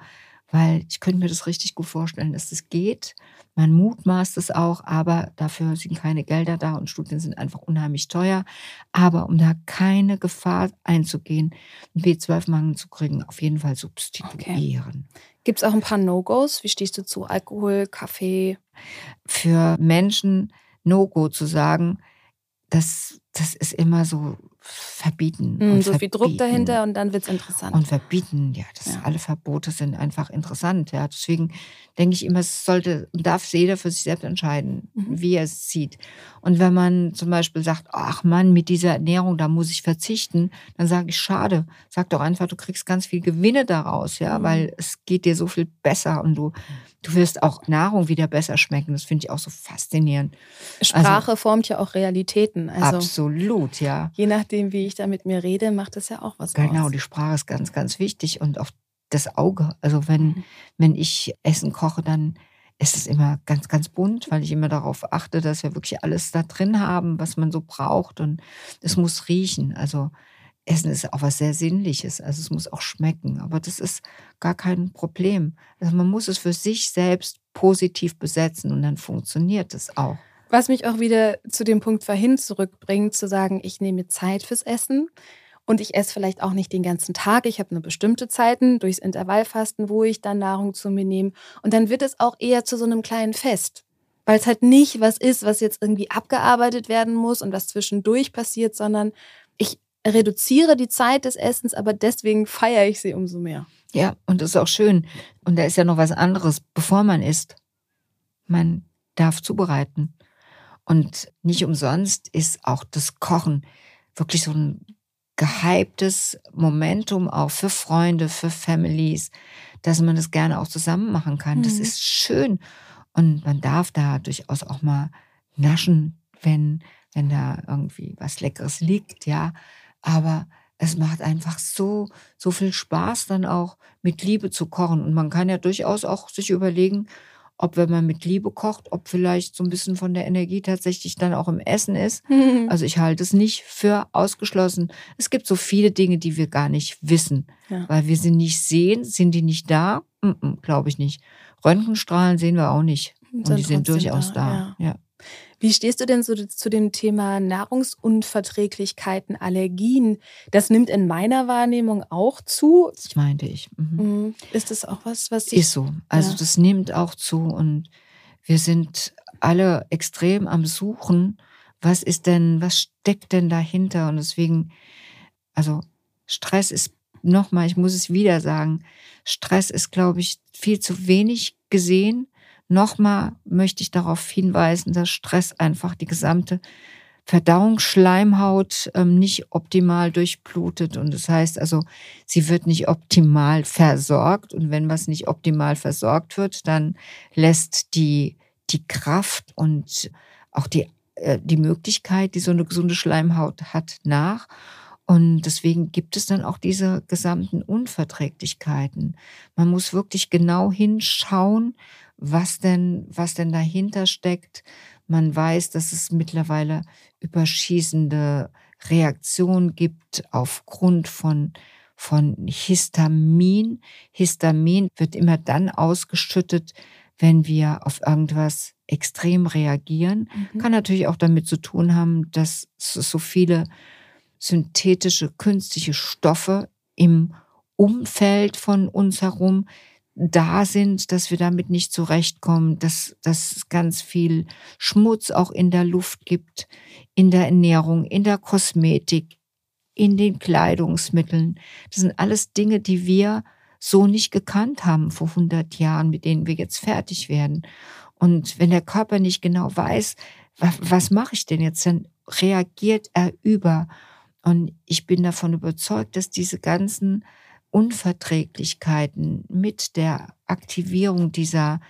weil ich könnte mir das richtig gut vorstellen, dass das geht. Man mutmaßt es auch, aber dafür sind keine Gelder da und Studien sind einfach unheimlich teuer. Aber um da keine Gefahr einzugehen, einen B12-Mangel zu kriegen, auf jeden Fall substituieren. Okay. Gibt es auch ein paar No-Gos? Wie stehst du zu Alkohol, Kaffee? Für Menschen No-Go zu sagen, das, das ist immer so verbieten. Mm, so verbieten. viel Druck dahinter und dann wird es interessant. Und verbieten, ja, das ja. alle Verbote sind einfach interessant. Ja. Deswegen denke ich immer, es sollte, darf jeder für sich selbst entscheiden, mhm. wie er es sieht. Und wenn man zum Beispiel sagt, ach Mann, mit dieser Ernährung, da muss ich verzichten, dann sage ich, schade. Sag doch einfach, du kriegst ganz viel Gewinne daraus, ja, mhm. weil es geht dir so viel besser und du Du wirst auch Nahrung wieder besser schmecken. Das finde ich auch so faszinierend. Sprache also, formt ja auch Realitäten. Also absolut, ja. Je nachdem, wie ich da mit mir rede, macht das ja auch was Genau, aus. die Sprache ist ganz, ganz wichtig und auch das Auge. Also wenn, mhm. wenn ich Essen koche, dann ist es immer ganz, ganz bunt, weil ich immer darauf achte, dass wir wirklich alles da drin haben, was man so braucht und es muss riechen. Also Essen ist auch was sehr Sinnliches, also es muss auch schmecken, aber das ist gar kein Problem. Also man muss es für sich selbst positiv besetzen und dann funktioniert es auch. Was mich auch wieder zu dem Punkt vorhin zurückbringt, zu sagen, ich nehme Zeit fürs Essen und ich esse vielleicht auch nicht den ganzen Tag. Ich habe eine bestimmte Zeiten durchs Intervallfasten, wo ich dann Nahrung zu mir nehme. Und dann wird es auch eher zu so einem kleinen Fest. Weil es halt nicht was ist, was jetzt irgendwie abgearbeitet werden muss und was zwischendurch passiert, sondern ich reduziere die Zeit des Essens, aber deswegen feiere ich sie umso mehr. Ja, und das ist auch schön. Und da ist ja noch was anderes, bevor man isst. Man darf zubereiten. Und nicht umsonst ist auch das Kochen wirklich so ein gehyptes Momentum auch für Freunde, für Families, dass man das gerne auch zusammen machen kann. Mhm. Das ist schön. Und man darf da durchaus auch mal naschen, wenn, wenn da irgendwie was Leckeres liegt, ja aber es macht einfach so, so viel Spaß dann auch mit Liebe zu kochen. Und man kann ja durchaus auch sich überlegen, ob wenn man mit Liebe kocht, ob vielleicht so ein bisschen von der Energie tatsächlich dann auch im Essen ist. *laughs* Also ich halte es nicht für ausgeschlossen. Es gibt so viele Dinge, die wir gar nicht wissen, ja. weil wir sie nicht sehen. Sind die nicht da? Mm -mm, Glaube ich nicht. Röntgenstrahlen sehen wir auch nicht. Und die sind durchaus da. da. Ja. Wie stehst du denn so zu dem Thema Nahrungsunverträglichkeiten, Allergien? Das nimmt in meiner Wahrnehmung auch zu. Das meinte ich. Mhm. mhm. Ist das auch was, was ich, Ist so. Also ja. das nimmt auch zu und wir sind alle extrem am Suchen. Was ist denn, was steckt denn dahinter? Und deswegen, also Stress ist nochmal, ich muss es wieder sagen, Stress ist, glaube ich, viel zu wenig gesehen. Nochmal möchte ich darauf hinweisen, dass Stress einfach die gesamte Verdauungsschleimhaut ähm, nicht optimal durchblutet. Und das heißt also, sie wird nicht optimal versorgt. Und wenn was nicht optimal versorgt wird, dann lässt die die Kraft und auch die, äh, die Möglichkeit, die so eine gesunde Schleimhaut hat, nach. Und deswegen gibt es dann auch diese gesamten Unverträglichkeiten. Man muss wirklich genau hinschauen, was denn, was denn dahinter steckt. Man weiß, dass es mittlerweile überschießende Reaktionen gibt aufgrund von von Histamin. Histamin wird immer dann ausgeschüttet, wenn wir auf irgendwas extrem reagieren. Mhm. Kann natürlich auch damit zu tun haben, dass so viele synthetische, künstliche Stoffe im Umfeld von uns herum da sind, dass wir damit nicht zurechtkommen, dass, dass es ganz viel Schmutz auch in der Luft gibt, in der Ernährung, in der Kosmetik, in den Kleidungsmitteln. Das sind alles Dinge, die wir so nicht gekannt haben vor 100 Jahren, mit denen wir jetzt fertig werden. Und wenn der Körper nicht genau weiß, was, was mache ich denn jetzt, dann reagiert er über. Und ich bin davon überzeugt, dass diese ganzen Unverträglichkeiten mit der Aktivierung dieser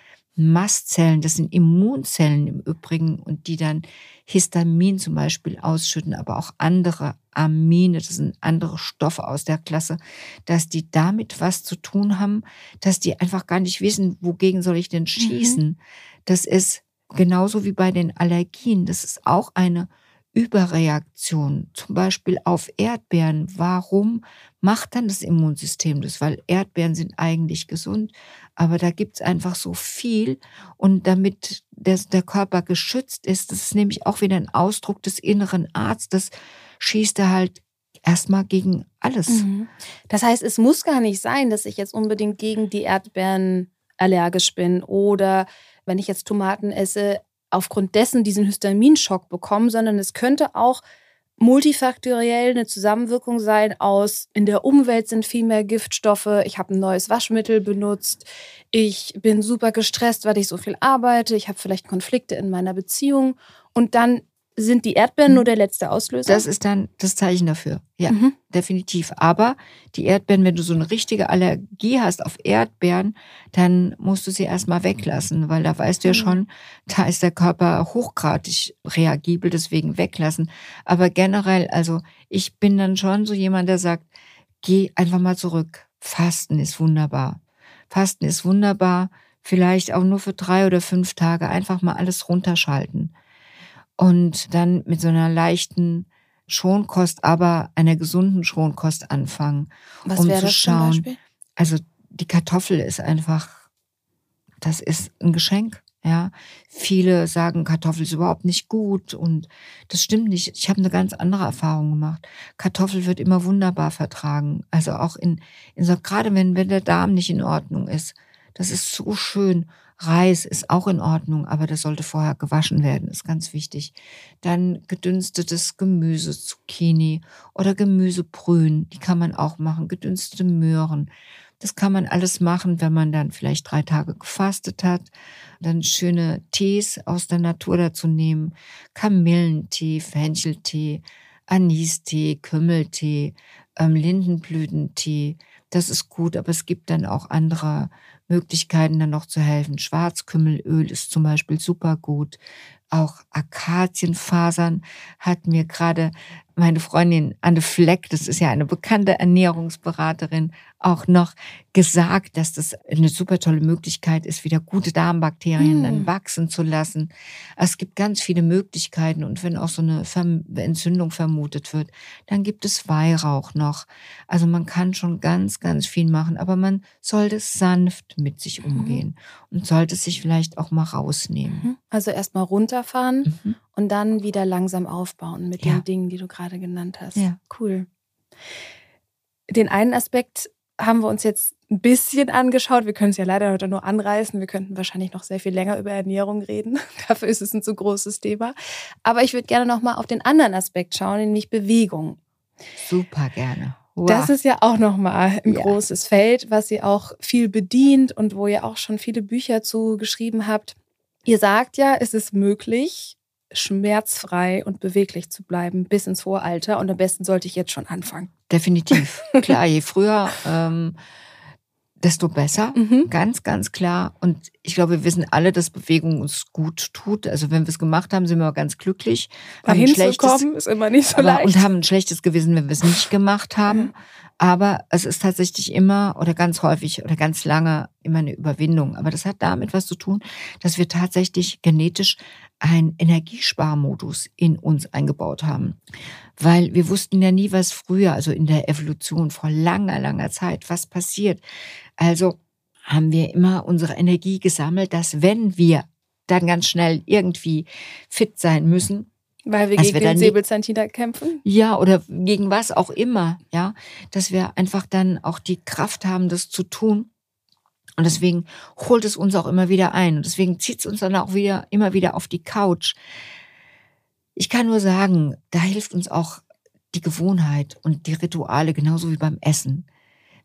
Mastzellen, das sind Immunzellen im Übrigen, und die dann Histamin zum Beispiel ausschütten, aber auch andere Amine, das sind andere Stoffe aus der Klasse, dass die damit was zu tun haben, dass die einfach gar nicht wissen, wogegen soll ich denn mhm. schießen. Mhm. Das ist genauso wie bei den Allergien. Das ist auch eine Überreaktion, zum Beispiel auf Erdbeeren. Warum macht dann das Immunsystem das? Weil Erdbeeren sind eigentlich gesund, aber da gibt es einfach so viel. Und damit der, der Körper geschützt ist, das ist nämlich auch wieder ein Ausdruck des inneren Arztes, schießt er halt erstmal gegen alles. Mhm. Das heißt, es muss gar nicht sein, dass ich jetzt unbedingt gegen die Erdbeeren allergisch bin oder wenn ich jetzt Tomaten esse, aufgrund dessen diesen Histaminschock bekommen, sondern es könnte auch multifaktoriell eine Zusammenwirkung sein aus, in der Umwelt sind viel mehr Giftstoffe, ich habe ein neues Waschmittel benutzt, ich bin super gestresst, weil ich so viel arbeite, ich habe vielleicht Konflikte in meiner Beziehung und dann sind die Erdbeeren nur mhm. der letzte Auslöser? Das ist dann das Zeichen dafür. Ja, mhm. definitiv. Aber die Erdbeeren, wenn du so eine richtige Allergie hast auf Erdbeeren, dann musst du sie erstmal weglassen, weil da weißt du ja mhm. schon, da ist der Körper hochgradig reagibel, deswegen weglassen. Aber generell, also ich bin dann schon so jemand, der sagt, geh einfach mal zurück. Fasten ist wunderbar. Fasten ist wunderbar. Vielleicht auch nur für drei oder fünf Tage einfach mal alles runterschalten und dann mit so einer leichten Schonkost, aber einer gesunden Schonkost anfangen, Was um zu das schauen. Also die Kartoffel ist einfach, das ist ein Geschenk. Ja, viele sagen, Kartoffel ist überhaupt nicht gut und das stimmt nicht. Ich habe eine ganz andere Erfahrung gemacht. Kartoffel wird immer wunderbar vertragen. Also auch in, in so, gerade wenn, wenn der Darm nicht in Ordnung ist. Das ist so schön. Reis ist auch in Ordnung, aber das sollte vorher gewaschen werden, ist ganz wichtig. Dann gedünstetes Gemüse, Zucchini oder Gemüsebrühen, die kann man auch machen, gedünstete Möhren. Das kann man alles machen, wenn man dann vielleicht drei Tage gefastet hat. Dann schöne Tees aus der Natur dazu nehmen. Kamillentee, Fencheltee, Anistee, Kümmeltee, ähm, Lindenblütentee. Das ist gut, aber es gibt dann auch andere Möglichkeiten dann noch zu helfen. Schwarzkümmelöl ist zum Beispiel super gut. Auch Akazienfasern hat mir gerade meine Freundin Anne Fleck, das ist ja eine bekannte Ernährungsberaterin, auch noch gesagt, dass das eine super tolle Möglichkeit ist, wieder gute Darmbakterien mm. dann wachsen zu lassen. Es gibt ganz viele Möglichkeiten und wenn auch so eine Entzündung vermutet wird, dann gibt es Weihrauch noch. Also man kann schon ganz, ganz viel machen, aber man sollte sanft mit sich mhm. umgehen mhm. und sollte sich vielleicht auch mal rausnehmen. Mhm. Also erstmal runterfahren mhm. Und dann wieder langsam aufbauen mit ja. den Dingen, die du gerade genannt hast. Ja. Cool. Den einen Aspekt haben wir uns jetzt ein bisschen angeschaut. Wir können es ja leider heute nur anreißen. Wir könnten wahrscheinlich noch sehr viel länger über Ernährung reden. *laughs* Dafür ist es ein zu großes Thema. Aber ich würde gerne noch mal auf den anderen Aspekt schauen, nämlich Bewegung. Super gerne. Wow. Das ist ja auch noch mal ein ja. großes Feld, was ihr auch viel bedient und wo ihr auch schon viele Bücher zu geschrieben habt. Ihr sagt ja, es ist möglich, schmerzfrei und beweglich zu bleiben bis ins hohe Alter. Und am besten sollte ich jetzt schon anfangen. Definitiv. *laughs* Klar, je früher, ähm, desto besser. Mhm. Ganz, ganz klar. Und ich glaube, wir wissen alle, dass Bewegung uns gut tut. Also wenn wir es gemacht haben, sind wir ganz glücklich. Dahin zu kommen ist immer nicht so aber, leicht. Und haben ein schlechtes Gewissen, wenn wir es nicht gemacht haben. Aber es ist tatsächlich immer oder ganz häufig oder ganz lange immer eine Überwindung. Aber das hat damit was zu tun, dass wir tatsächlich genetisch einen Energiesparmodus in uns eingebaut haben. Weil wir wussten ja nie, was früher, also in der Evolution vor langer, langer Zeit, was passiert. Also haben wir immer unsere Energie gesammelt, dass wenn wir dann ganz schnell irgendwie fit sein müssen, weil wir gegen wir den Säbelzahntiger kämpfen? Ja, oder gegen was auch immer, ja. Dass wir einfach dann auch die Kraft haben, das zu tun. Und deswegen holt es uns auch immer wieder ein. Und deswegen zieht es uns dann auch wieder, immer wieder auf die Couch. Ich kann nur sagen, da hilft uns auch die Gewohnheit und die Rituale, genauso wie beim Essen.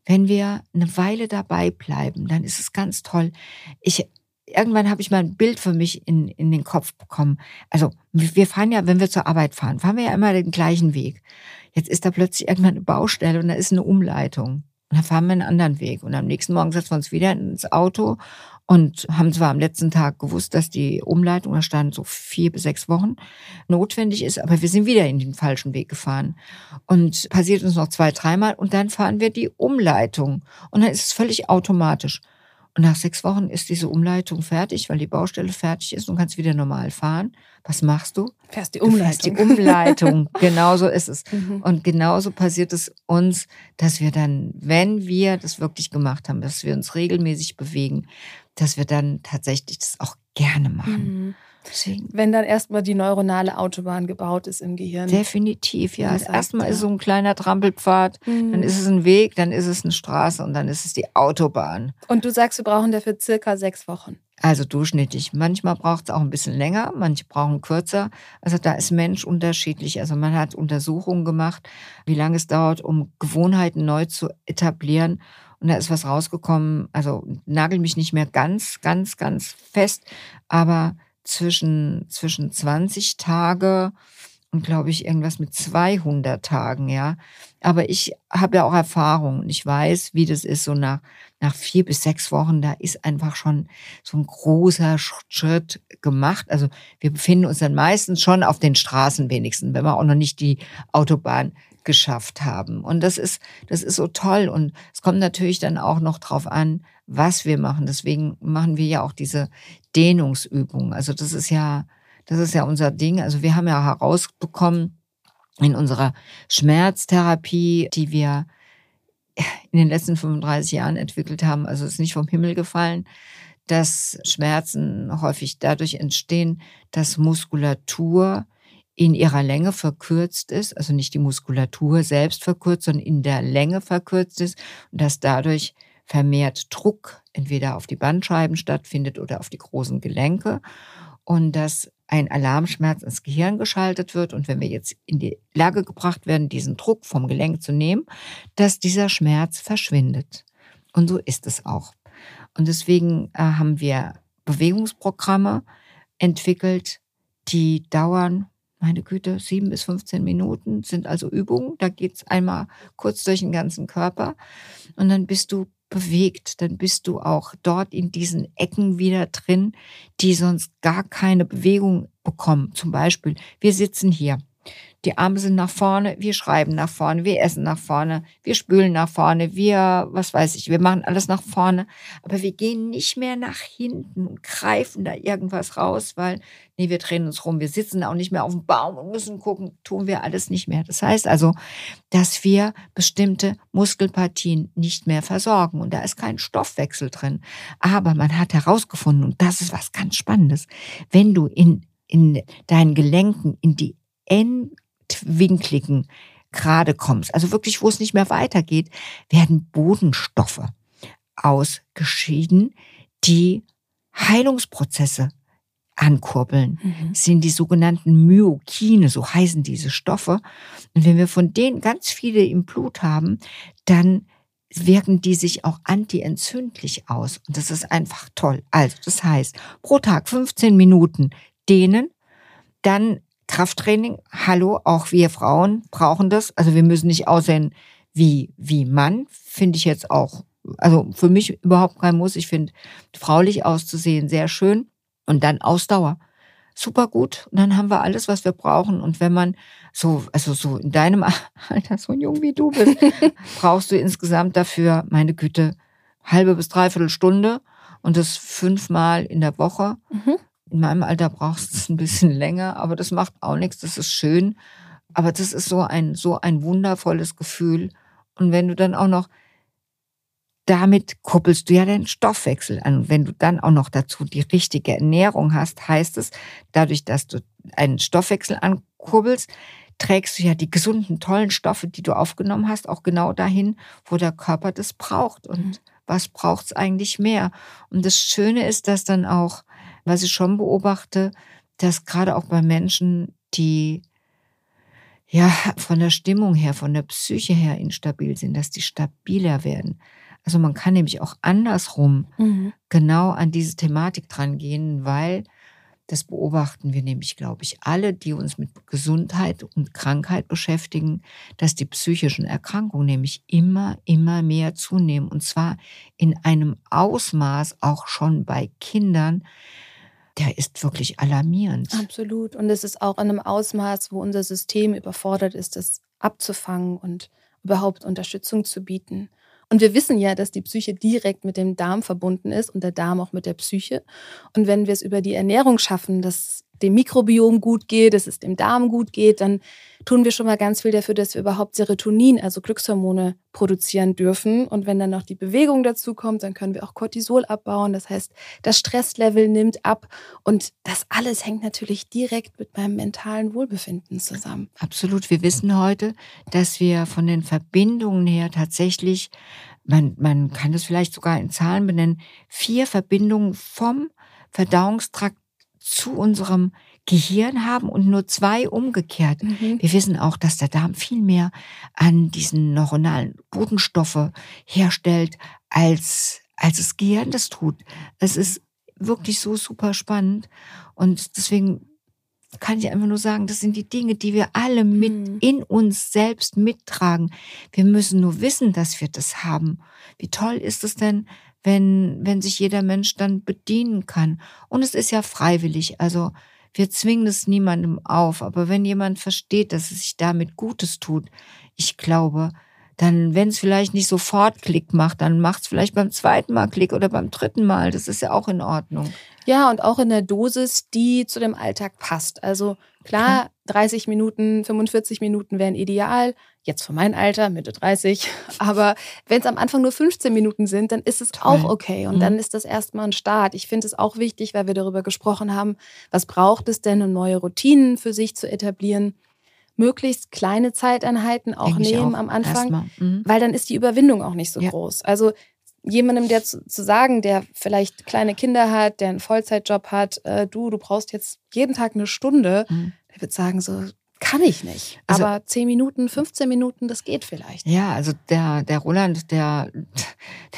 Wenn wir eine Weile dabei bleiben, dann ist es ganz toll. Ich, irgendwann habe ich mal ein Bild für mich in, in den Kopf bekommen. Also wir fahren ja, wenn wir zur Arbeit fahren, fahren wir ja immer den gleichen Weg. Jetzt ist da plötzlich irgendwann eine Baustelle und da ist eine Umleitung. Und dann fahren wir einen anderen Weg. Und am nächsten Morgen setzen wir uns wieder ins Auto und haben zwar am letzten Tag gewusst, dass die Umleitung, da stand so vier bis sechs Wochen, notwendig ist, aber wir sind wieder in den falschen Weg gefahren. Und passiert uns noch zwei, dreimal und dann fahren wir die Umleitung. Und dann ist es völlig automatisch. Und nach sechs Wochen ist diese Umleitung fertig, weil die Baustelle fertig ist und kannst wieder normal fahren. Was machst du? Fährst die Umleitung. Fährst die Umleitung. *laughs* genauso ist es. Mhm. Und genauso passiert es uns, dass wir dann, wenn wir das wirklich gemacht haben, dass wir uns regelmäßig bewegen, dass wir dann tatsächlich das auch gerne machen. Mhm. Deswegen. Wenn dann erstmal die neuronale Autobahn gebaut ist im Gehirn. Definitiv, ja. Das erstmal ist so ein kleiner Trampelpfad, mhm. dann ist es ein Weg, dann ist es eine Straße und dann ist es die Autobahn. Und du sagst, wir brauchen dafür circa sechs Wochen. Also durchschnittlich. Manchmal braucht es auch ein bisschen länger, manche brauchen kürzer. Also da ist Mensch unterschiedlich. Also man hat Untersuchungen gemacht, wie lange es dauert, um Gewohnheiten neu zu etablieren. Und da ist was rausgekommen. Also nagel mich nicht mehr ganz, ganz, ganz fest, aber zwischen, zwischen 20 Tage und glaube ich irgendwas mit 200 Tagen, ja. Aber ich habe ja auch Erfahrung und ich weiß, wie das ist, so nach, nach vier bis sechs Wochen, da ist einfach schon so ein großer Schritt gemacht. Also wir befinden uns dann meistens schon auf den Straßen wenigstens, wenn wir auch noch nicht die Autobahn geschafft haben. Und das ist, das ist so toll. Und es kommt natürlich dann auch noch drauf an, was wir machen. Deswegen machen wir ja auch diese Dehnungsübungen. Also das ist ja, das ist ja unser Ding. Also wir haben ja herausbekommen in unserer Schmerztherapie, die wir in den letzten 35 Jahren entwickelt haben, also ist nicht vom Himmel gefallen, dass Schmerzen häufig dadurch entstehen, dass Muskulatur in ihrer Länge verkürzt ist, also nicht die Muskulatur selbst verkürzt, sondern in der Länge verkürzt ist und dass dadurch vermehrt Druck entweder auf die Bandscheiben stattfindet oder auf die großen Gelenke und dass ein Alarmschmerz ins Gehirn geschaltet wird und wenn wir jetzt in die Lage gebracht werden, diesen Druck vom Gelenk zu nehmen, dass dieser Schmerz verschwindet. Und so ist es auch. Und deswegen äh, haben wir Bewegungsprogramme entwickelt, die dauern, meine Güte, sieben bis 15 Minuten sind also Übungen. Da geht es einmal kurz durch den ganzen Körper und dann bist du bewegt, dann bist du auch dort in diesen Ecken wieder drin, die sonst gar keine Bewegung bekommen. Zum Beispiel, wir sitzen hier die Arme sind nach vorne, wir schreiben nach vorne, wir essen nach vorne, wir spülen nach vorne, wir, was weiß ich, wir machen alles nach vorne. Aber wir gehen nicht mehr nach hinten und greifen da irgendwas raus, weil, nee, wir drehen uns rum. Wir sitzen auch nicht mehr auf dem Baum und müssen gucken, tun wir alles nicht mehr. Das heißt also, dass wir bestimmte Muskelpartien nicht mehr versorgen. Und da ist kein Stoffwechsel drin. Aber man hat herausgefunden, und das ist was ganz Spannendes, wenn du in, in deinen Gelenken in die Endwinkligen gerade kommst, also wirklich, wo es nicht mehr weitergeht, werden Bodenstoffe ausgeschieden, die Heilungsprozesse ankurbeln, mhm. sind die sogenannten Myokine, so heißen diese Stoffe. Und wenn wir von denen ganz viele im Blut haben, dann wirken die sich auch antientzündlich aus. Und das ist einfach toll. Also, das heißt, pro Tag 15 Minuten dehnen, dann Krafttraining, hallo, auch wir Frauen brauchen das. Also wir müssen nicht aussehen wie, wie Mann, finde ich jetzt auch Also für mich überhaupt kein Muss. Ich finde, fraulich auszusehen sehr schön. Und dann Ausdauer. Super gut. Und dann haben wir alles, was wir brauchen. Und wenn man so, also so in deinem *laughs* Alter, so jung wie du bist, *laughs* brauchst du insgesamt dafür, meine Güte, halbe bis dreiviertel Stunde und das fünfmal in der Woche. Mhm. In meinem Alter brauchst du es ein bisschen *laughs* länger, aber das macht auch nichts. Das ist schön. Aber das ist so ein, so ein wundervolles Gefühl. Und wenn du dann auch noch damit kuppelst du ja den Stoffwechsel an. Und wenn du dann auch noch dazu die richtige Ernährung hast, heißt es, dadurch, dass du einen Stoffwechsel ankurbelst, trägst du ja die gesunden, tollen Stoffe, die du aufgenommen hast, auch genau dahin, wo der Körper das braucht. Und mhm. was braucht es eigentlich mehr? Und das Schöne ist, dass dann auch, was ich schon beobachte, dass gerade auch bei Menschen, die ja von der Stimmung her, von der Psyche her instabil sind, dass die stabiler werden. Also man kann nämlich auch andersrum mhm. genau an diese Thematik dran gehen, weil das beobachten wir nämlich, glaube ich, alle, die uns mit Gesundheit und Krankheit beschäftigen, dass die psychischen Erkrankungen nämlich immer, immer mehr zunehmen. Und zwar in einem Ausmaß auch schon bei Kindern, der ist wirklich alarmierend. Absolut. Und es ist auch in einem Ausmaß, wo unser System überfordert ist, das abzufangen und überhaupt Unterstützung zu bieten. Und wir wissen ja, dass die Psyche direkt mit dem Darm verbunden ist und der Darm auch mit der Psyche. Und wenn wir es über die Ernährung schaffen, dass dem Mikrobiom gut geht, dass es dem Darm gut geht, dann tun wir schon mal ganz viel dafür, dass wir überhaupt Serotonin, also Glückshormone, produzieren dürfen. Und wenn dann noch die Bewegung dazu kommt, dann können wir auch Cortisol abbauen. Das heißt, das Stresslevel nimmt ab. Und das alles hängt natürlich direkt mit meinem mentalen Wohlbefinden zusammen. Absolut. Wir wissen heute, dass wir von den Verbindungen her tatsächlich, man, man kann das vielleicht sogar in Zahlen benennen, vier Verbindungen vom Verdauungstrakt zu unserem Gehirn haben und nur zwei umgekehrt. Mhm. Wir wissen auch, dass der Darm viel mehr an diesen neuronalen Botenstoffe herstellt, als, als das Gehirn das tut. Es ist wirklich so super spannend und deswegen kann ich einfach nur sagen, das sind die Dinge, die wir alle mit mhm. in uns selbst mittragen. Wir müssen nur wissen, dass wir das haben. Wie toll ist es denn, wenn, wenn sich jeder Mensch dann bedienen kann. Und es ist ja freiwillig, also wir zwingen es niemandem auf, aber wenn jemand versteht, dass es sich damit Gutes tut, ich glaube, dann, wenn es vielleicht nicht sofort Klick macht, dann macht es vielleicht beim zweiten Mal Klick oder beim dritten Mal. Das ist ja auch in Ordnung. Ja, und auch in der Dosis, die zu dem Alltag passt. Also klar, 30 Minuten, 45 Minuten wären ideal. Jetzt für mein Alter, Mitte 30. *laughs* Aber wenn es am Anfang nur 15 Minuten sind, dann ist es Toll. auch okay. Und mhm. dann ist das erstmal ein Start. Ich finde es auch wichtig, weil wir darüber gesprochen haben, was braucht es denn, um neue Routinen für sich zu etablieren möglichst kleine Zeiteinheiten auch Denk nehmen auch. am Anfang, mhm. weil dann ist die Überwindung auch nicht so ja. groß. Also jemandem, der zu, zu, sagen, der vielleicht kleine Kinder hat, der einen Vollzeitjob hat, äh, du, du brauchst jetzt jeden Tag eine Stunde, mhm. der wird sagen, so kann ich nicht. Also, Aber 10 Minuten, 15 Minuten, das geht vielleicht. Ja, also der, der Roland, der,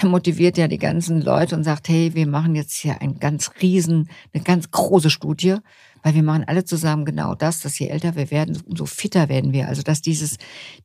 der motiviert ja die ganzen Leute und sagt, hey, wir machen jetzt hier ein ganz riesen, eine ganz große Studie, weil wir machen alle zusammen genau das, dass je älter wir werden, umso fitter werden wir. Also dass dieses,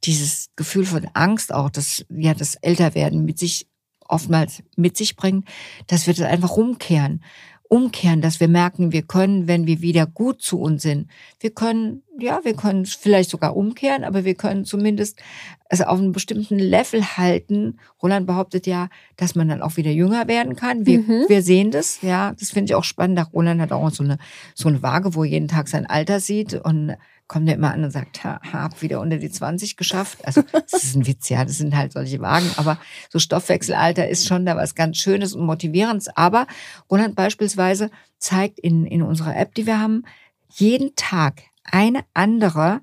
dieses Gefühl von Angst auch, dass ja das Älterwerden mit sich oftmals mit sich bringt, dass wir das einfach umkehren. Umkehren, dass wir merken, wir können, wenn wir wieder gut zu uns sind, wir können, ja, wir können vielleicht sogar umkehren, aber wir können zumindest also auf einem bestimmten Level halten. Roland behauptet ja, dass man dann auch wieder jünger werden kann. Wir, mhm. wir sehen das, ja, das finde ich auch spannend. Roland hat auch so eine, so eine Waage, wo er jeden Tag sein Alter sieht und kommt er immer an und sagt, ha, hab wieder unter die 20 geschafft. Also das ist ein Witz, ja, das sind halt solche Wagen, aber so Stoffwechselalter ist schon da was ganz Schönes und Motivierendes. Aber Roland beispielsweise zeigt in, in unserer App, die wir haben, jeden Tag eine andere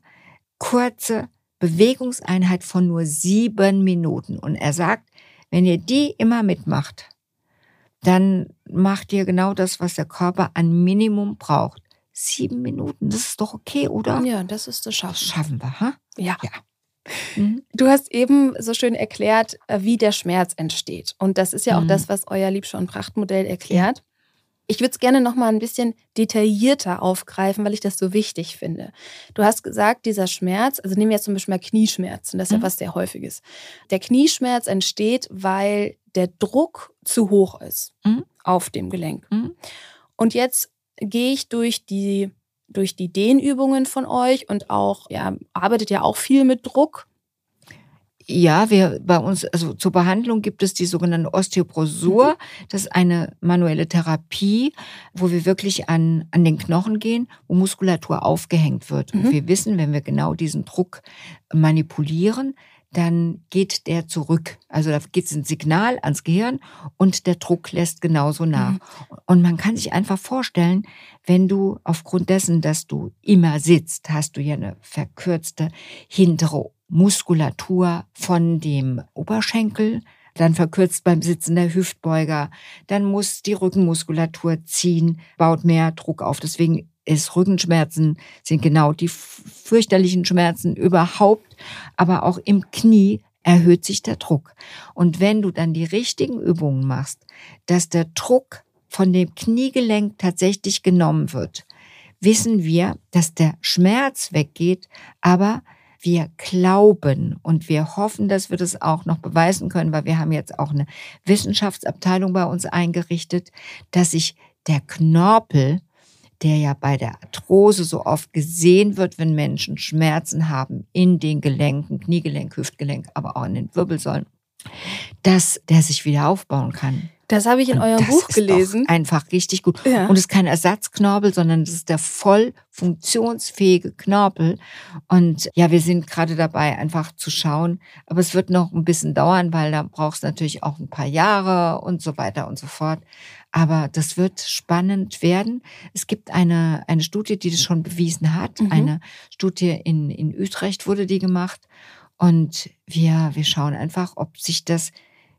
kurze Bewegungseinheit von nur sieben Minuten. Und er sagt, wenn ihr die immer mitmacht, dann macht ihr genau das, was der Körper an Minimum braucht sieben Minuten. Das ist doch okay, oder? Ja, das ist das Schaffen. Das schaffen wir, ha? Ja. ja. Mhm. Du hast eben so schön erklärt, äh, wie der Schmerz entsteht. Und das ist ja auch mhm. das, was euer Liebscher- und Prachtmodell erklärt. Ich würde es gerne noch mal ein bisschen detaillierter aufgreifen, weil ich das so wichtig finde. Du hast gesagt, dieser Schmerz, also nehmen wir jetzt zum Beispiel mal Knieschmerzen, das ist mhm. ja was sehr häufiges. Der Knieschmerz entsteht, weil der Druck zu hoch ist mhm. auf dem Gelenk. Mhm. Und jetzt gehe ich durch die durch die Dehnübungen von euch und auch ja arbeitet ja auch viel mit Druck ja, wir bei uns, also zur Behandlung gibt es die sogenannte Osteoporosur. Mhm. Das ist eine manuelle Therapie, wo wir wirklich an, an den Knochen gehen, wo Muskulatur aufgehängt wird. Und mhm. wir wissen, wenn wir genau diesen Druck manipulieren, dann geht der zurück. Also da geht ein Signal ans Gehirn und der Druck lässt genauso nach. Mhm. Und man kann sich einfach vorstellen, wenn du aufgrund dessen, dass du immer sitzt, hast du ja eine verkürzte hintere Muskulatur von dem Oberschenkel, dann verkürzt beim Sitzen der Hüftbeuger, dann muss die Rückenmuskulatur ziehen, baut mehr Druck auf. Deswegen ist Rückenschmerzen sind genau die fürchterlichen Schmerzen überhaupt, aber auch im Knie erhöht sich der Druck. Und wenn du dann die richtigen Übungen machst, dass der Druck von dem Kniegelenk tatsächlich genommen wird, wissen wir, dass der Schmerz weggeht, aber wir glauben und wir hoffen, dass wir das auch noch beweisen können, weil wir haben jetzt auch eine Wissenschaftsabteilung bei uns eingerichtet, dass sich der Knorpel, der ja bei der Arthrose so oft gesehen wird, wenn Menschen Schmerzen haben in den Gelenken, Kniegelenk, Hüftgelenk, aber auch in den Wirbelsäulen, dass der sich wieder aufbauen kann. Das habe ich in und eurem Buch gelesen. einfach richtig gut. Ja. Und es ist kein Ersatzknorpel, sondern es ist der voll funktionsfähige Knorpel. Und ja, wir sind gerade dabei, einfach zu schauen. Aber es wird noch ein bisschen dauern, weil da braucht es natürlich auch ein paar Jahre und so weiter und so fort. Aber das wird spannend werden. Es gibt eine, eine Studie, die das schon bewiesen hat. Mhm. Eine Studie in, in Utrecht wurde die gemacht. Und wir, wir schauen einfach, ob sich das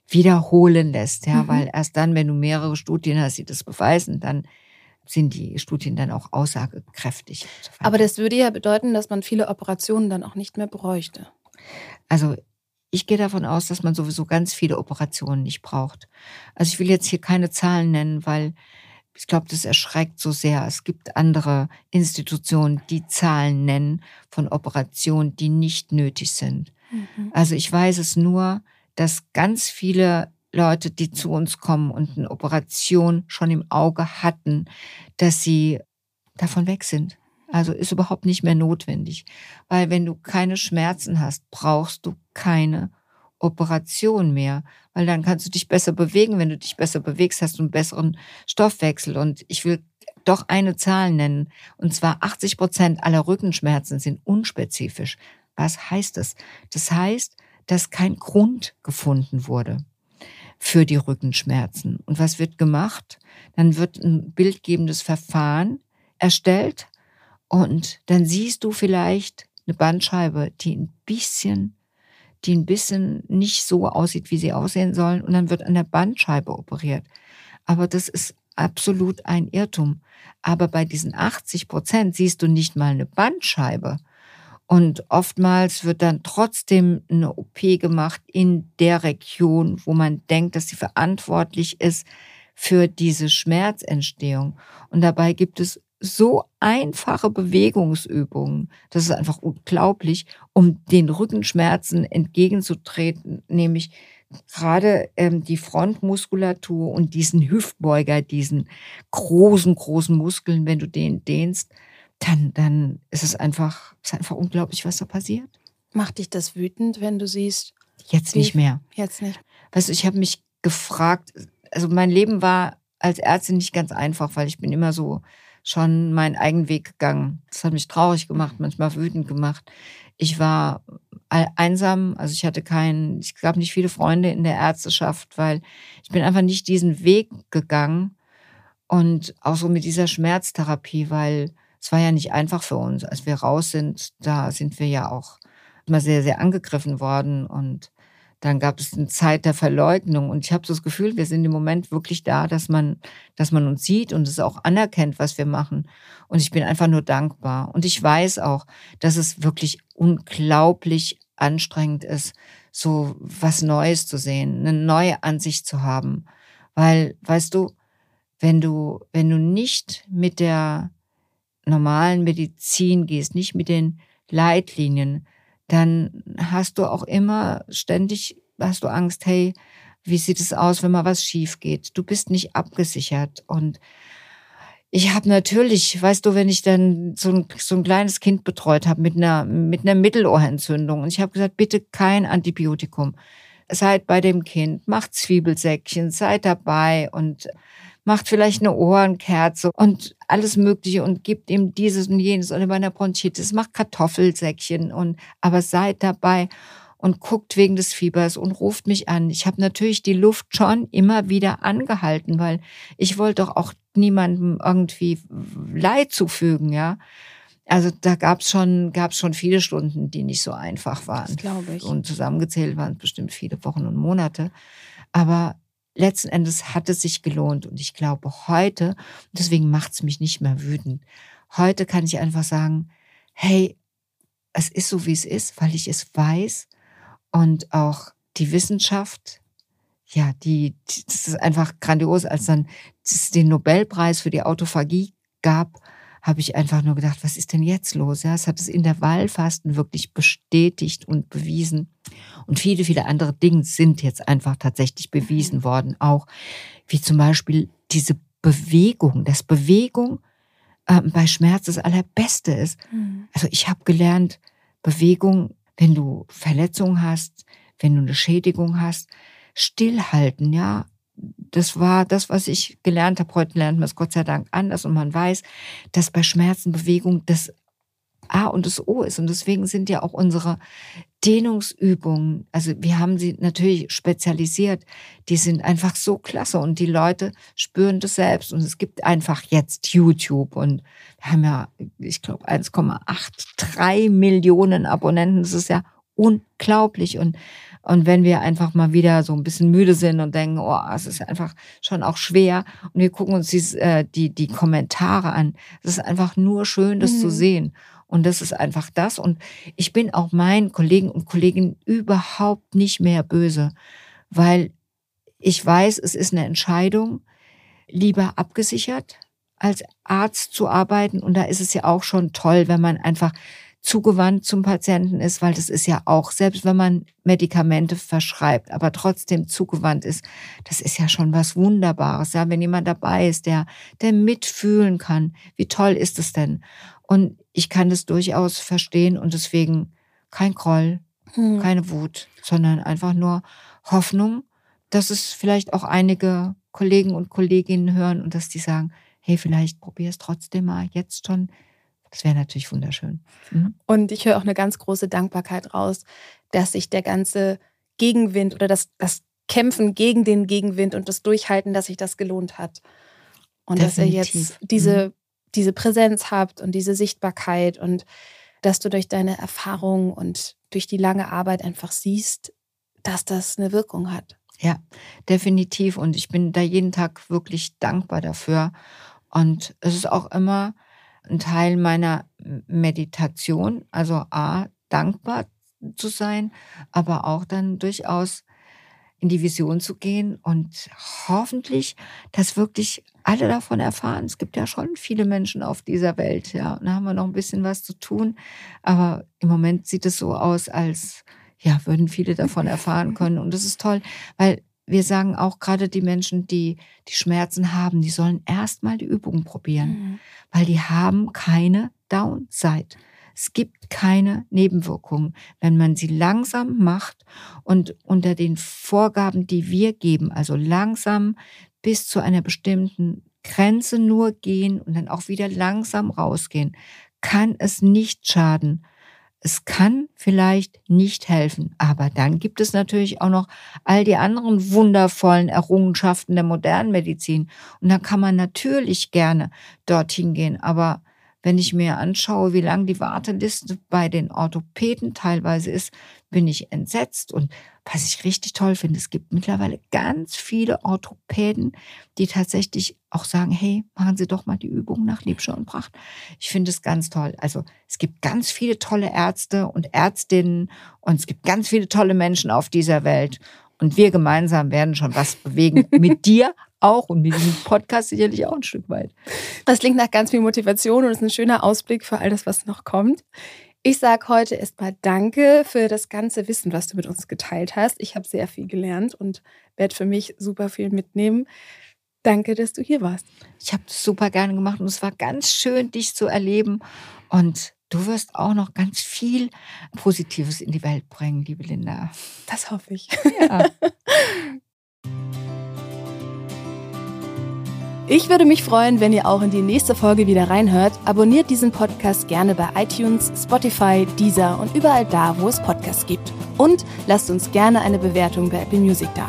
wiederholen lässt, ja, mhm. weil erst dann, wenn du mehrere Studien hast, die das beweisen, dann sind die Studien dann auch aussagekräftig. Aber das würde ja bedeuten, dass man viele Operationen dann auch nicht mehr bräuchte. Also ich gehe davon aus, dass man sowieso ganz viele Operationen nicht braucht. Also ich will jetzt hier keine Zahlen nennen, weil ich glaube, das erschreckt so sehr. Es gibt andere Institutionen, die Zahlen nennen von Operationen, die nicht nötig sind. Mhm. Also ich weiß es nur, dass ganz viele Leute, die zu uns kommen und eine Operation schon im Auge hatten, dass sie davon weg sind. Also ist überhaupt nicht mehr notwendig. Weil wenn du keine Schmerzen hast, brauchst du keine Operation mehr, weil dann kannst du dich besser bewegen. Wenn du dich besser bewegst, hast du einen besseren Stoffwechsel. Und ich will doch eine Zahl nennen. Und zwar 80 Prozent aller Rückenschmerzen sind unspezifisch. Was heißt das? Das heißt, dass kein Grund gefunden wurde für die Rückenschmerzen. Und was wird gemacht? Dann wird ein bildgebendes Verfahren erstellt und dann siehst du vielleicht eine Bandscheibe, die ein bisschen, die ein bisschen nicht so aussieht, wie sie aussehen sollen und dann wird an der Bandscheibe operiert. Aber das ist absolut ein Irrtum. Aber bei diesen 80 Prozent siehst du nicht mal eine Bandscheibe, und oftmals wird dann trotzdem eine OP gemacht in der Region, wo man denkt, dass sie verantwortlich ist für diese Schmerzentstehung. Und dabei gibt es so einfache Bewegungsübungen. Das ist einfach unglaublich, um den Rückenschmerzen entgegenzutreten, nämlich gerade ähm, die Frontmuskulatur und diesen Hüftbeuger, diesen großen, großen Muskeln, wenn du den dehnst, dann, dann ist es einfach, ist einfach unglaublich, was da passiert. Macht dich das wütend, wenn du siehst? Jetzt nicht mehr. Jetzt nicht. Weißt du, ich habe mich gefragt, also mein Leben war als Ärztin nicht ganz einfach, weil ich bin immer so schon meinen eigenen Weg gegangen. Das hat mich traurig gemacht, manchmal wütend gemacht. Ich war einsam, also ich hatte keinen, ich gab nicht viele Freunde in der Ärzteschaft, weil ich bin einfach nicht diesen Weg gegangen und auch so mit dieser Schmerztherapie, weil es war ja nicht einfach für uns. Als wir raus sind, da sind wir ja auch immer sehr, sehr angegriffen worden und dann gab es eine Zeit der Verleugnung und ich habe so das Gefühl, wir sind im Moment wirklich da, dass man, dass man uns sieht und es auch anerkennt, was wir machen. Und ich bin einfach nur dankbar. Und ich weiß auch, dass es wirklich unglaublich anstrengend ist, so was Neues zu sehen, eine neue Ansicht zu haben. Weil, weißt du, wenn du, wenn du nicht mit der normalen Medizin gehst, nicht mit den Leitlinien, dann hast du auch immer ständig, hast du Angst, hey, wie sieht es aus, wenn mal was schief geht? Du bist nicht abgesichert. Und ich habe natürlich, weißt du, wenn ich dann so ein, so ein kleines Kind betreut habe mit einer, mit einer Mittelohrentzündung und ich habe gesagt, bitte kein Antibiotikum. Seid bei dem Kind, macht Zwiebelsäckchen, seid dabei und macht vielleicht eine Ohrenkerze und alles Mögliche und gibt ihm dieses und jenes oder bei einer Bronchitis, macht Kartoffelsäckchen und aber seid dabei und guckt wegen des Fiebers und ruft mich an. Ich habe natürlich die Luft schon immer wieder angehalten, weil ich wollte doch auch niemandem irgendwie Leid zufügen, ja. Also da gab's schon, gab's schon viele Stunden, die nicht so einfach waren. glaube ich. Und zusammengezählt waren es bestimmt viele Wochen und Monate. Aber letzten Endes hat es sich gelohnt. Und ich glaube heute, deswegen macht es mich nicht mehr wütend, heute kann ich einfach sagen, hey, es ist so, wie es ist, weil ich es weiß. Und auch die Wissenschaft, ja, die, das ist einfach grandios, als dann den Nobelpreis für die Autophagie gab, habe ich einfach nur gedacht, was ist denn jetzt los? Ja, es hat es in der Wahlfasten wirklich bestätigt und bewiesen. Und viele, viele andere Dinge sind jetzt einfach tatsächlich bewiesen worden. Auch wie zum Beispiel diese Bewegung, dass Bewegung äh, bei Schmerz das Allerbeste ist. Mhm. Also ich habe gelernt, Bewegung, wenn du Verletzungen hast, wenn du eine Schädigung hast, stillhalten, ja, das war das, was ich gelernt habe. Heute lernt man es Gott sei Dank anders und man weiß, dass bei Schmerzen Bewegung das A und das O ist. Und deswegen sind ja auch unsere Dehnungsübungen, also wir haben sie natürlich spezialisiert, die sind einfach so klasse und die Leute spüren das selbst. Und es gibt einfach jetzt YouTube und wir haben ja, ich glaube, 1,83 Millionen Abonnenten. Das ist ja unglaublich. Und und wenn wir einfach mal wieder so ein bisschen müde sind und denken, oh, es ist einfach schon auch schwer und wir gucken uns dies, äh, die, die Kommentare an, es ist einfach nur schön, das mhm. zu sehen. Und das ist einfach das. Und ich bin auch meinen Kollegen und Kolleginnen überhaupt nicht mehr böse, weil ich weiß, es ist eine Entscheidung, lieber abgesichert als Arzt zu arbeiten. Und da ist es ja auch schon toll, wenn man einfach zugewandt zum Patienten ist, weil das ist ja auch, selbst wenn man Medikamente verschreibt, aber trotzdem zugewandt ist, das ist ja schon was Wunderbares. Ja, wenn jemand dabei ist, der, der mitfühlen kann, wie toll ist es denn? Und ich kann das durchaus verstehen und deswegen kein Groll, hm. keine Wut, sondern einfach nur Hoffnung, dass es vielleicht auch einige Kollegen und Kolleginnen hören und dass die sagen, hey, vielleicht probier es trotzdem mal jetzt schon das wäre natürlich wunderschön. Mhm. Und ich höre auch eine ganz große Dankbarkeit raus, dass sich der ganze Gegenwind oder das, das Kämpfen gegen den Gegenwind und das Durchhalten, dass sich das gelohnt hat. Und Definitiv. dass ihr jetzt diese, mhm. diese Präsenz habt und diese Sichtbarkeit und dass du durch deine Erfahrung und durch die lange Arbeit einfach siehst, dass das eine Wirkung hat. Ja, definitiv. Und ich bin da jeden Tag wirklich dankbar dafür. Und es ist auch immer ein Teil meiner Meditation, also A, dankbar zu sein, aber auch dann durchaus in die Vision zu gehen und hoffentlich, dass wirklich alle davon erfahren. Es gibt ja schon viele Menschen auf dieser Welt, ja, und da haben wir noch ein bisschen was zu tun, aber im Moment sieht es so aus, als ja, würden viele davon erfahren können. Und das ist toll, weil wir sagen auch gerade die Menschen, die die Schmerzen haben, die sollen erstmal die Übungen probieren, mhm. weil die haben keine Downside. Es gibt keine Nebenwirkungen, wenn man sie langsam macht und unter den Vorgaben, die wir geben, also langsam bis zu einer bestimmten Grenze nur gehen und dann auch wieder langsam rausgehen, kann es nicht schaden, es kann vielleicht nicht helfen, aber dann gibt es natürlich auch noch all die anderen wundervollen Errungenschaften der modernen Medizin. Und da kann man natürlich gerne dorthin gehen. Aber wenn ich mir anschaue, wie lang die Warteliste bei den Orthopäden teilweise ist, bin ich entsetzt. Und was ich richtig toll finde, es gibt mittlerweile ganz viele Orthopäden, die tatsächlich auch sagen, hey, machen Sie doch mal die Übung nach Liebscher und Pracht. Ich finde es ganz toll. Also es gibt ganz viele tolle Ärzte und Ärztinnen und es gibt ganz viele tolle Menschen auf dieser Welt. Und wir gemeinsam werden schon was bewegen. *laughs* mit dir auch und mit diesem Podcast sicherlich auch ein Stück weit. Das klingt nach ganz viel Motivation und ist ein schöner Ausblick für all das, was noch kommt. Ich sage heute erstmal Danke für das ganze Wissen, was du mit uns geteilt hast. Ich habe sehr viel gelernt und werde für mich super viel mitnehmen. Danke, dass du hier warst. Ich habe es super gerne gemacht und es war ganz schön, dich zu erleben. Und du wirst auch noch ganz viel Positives in die Welt bringen, liebe Linda. Das hoffe ich. Ja. *laughs* Ich würde mich freuen, wenn ihr auch in die nächste Folge wieder reinhört. Abonniert diesen Podcast gerne bei iTunes, Spotify, Deezer und überall da, wo es Podcasts gibt. Und lasst uns gerne eine Bewertung bei Apple Music da.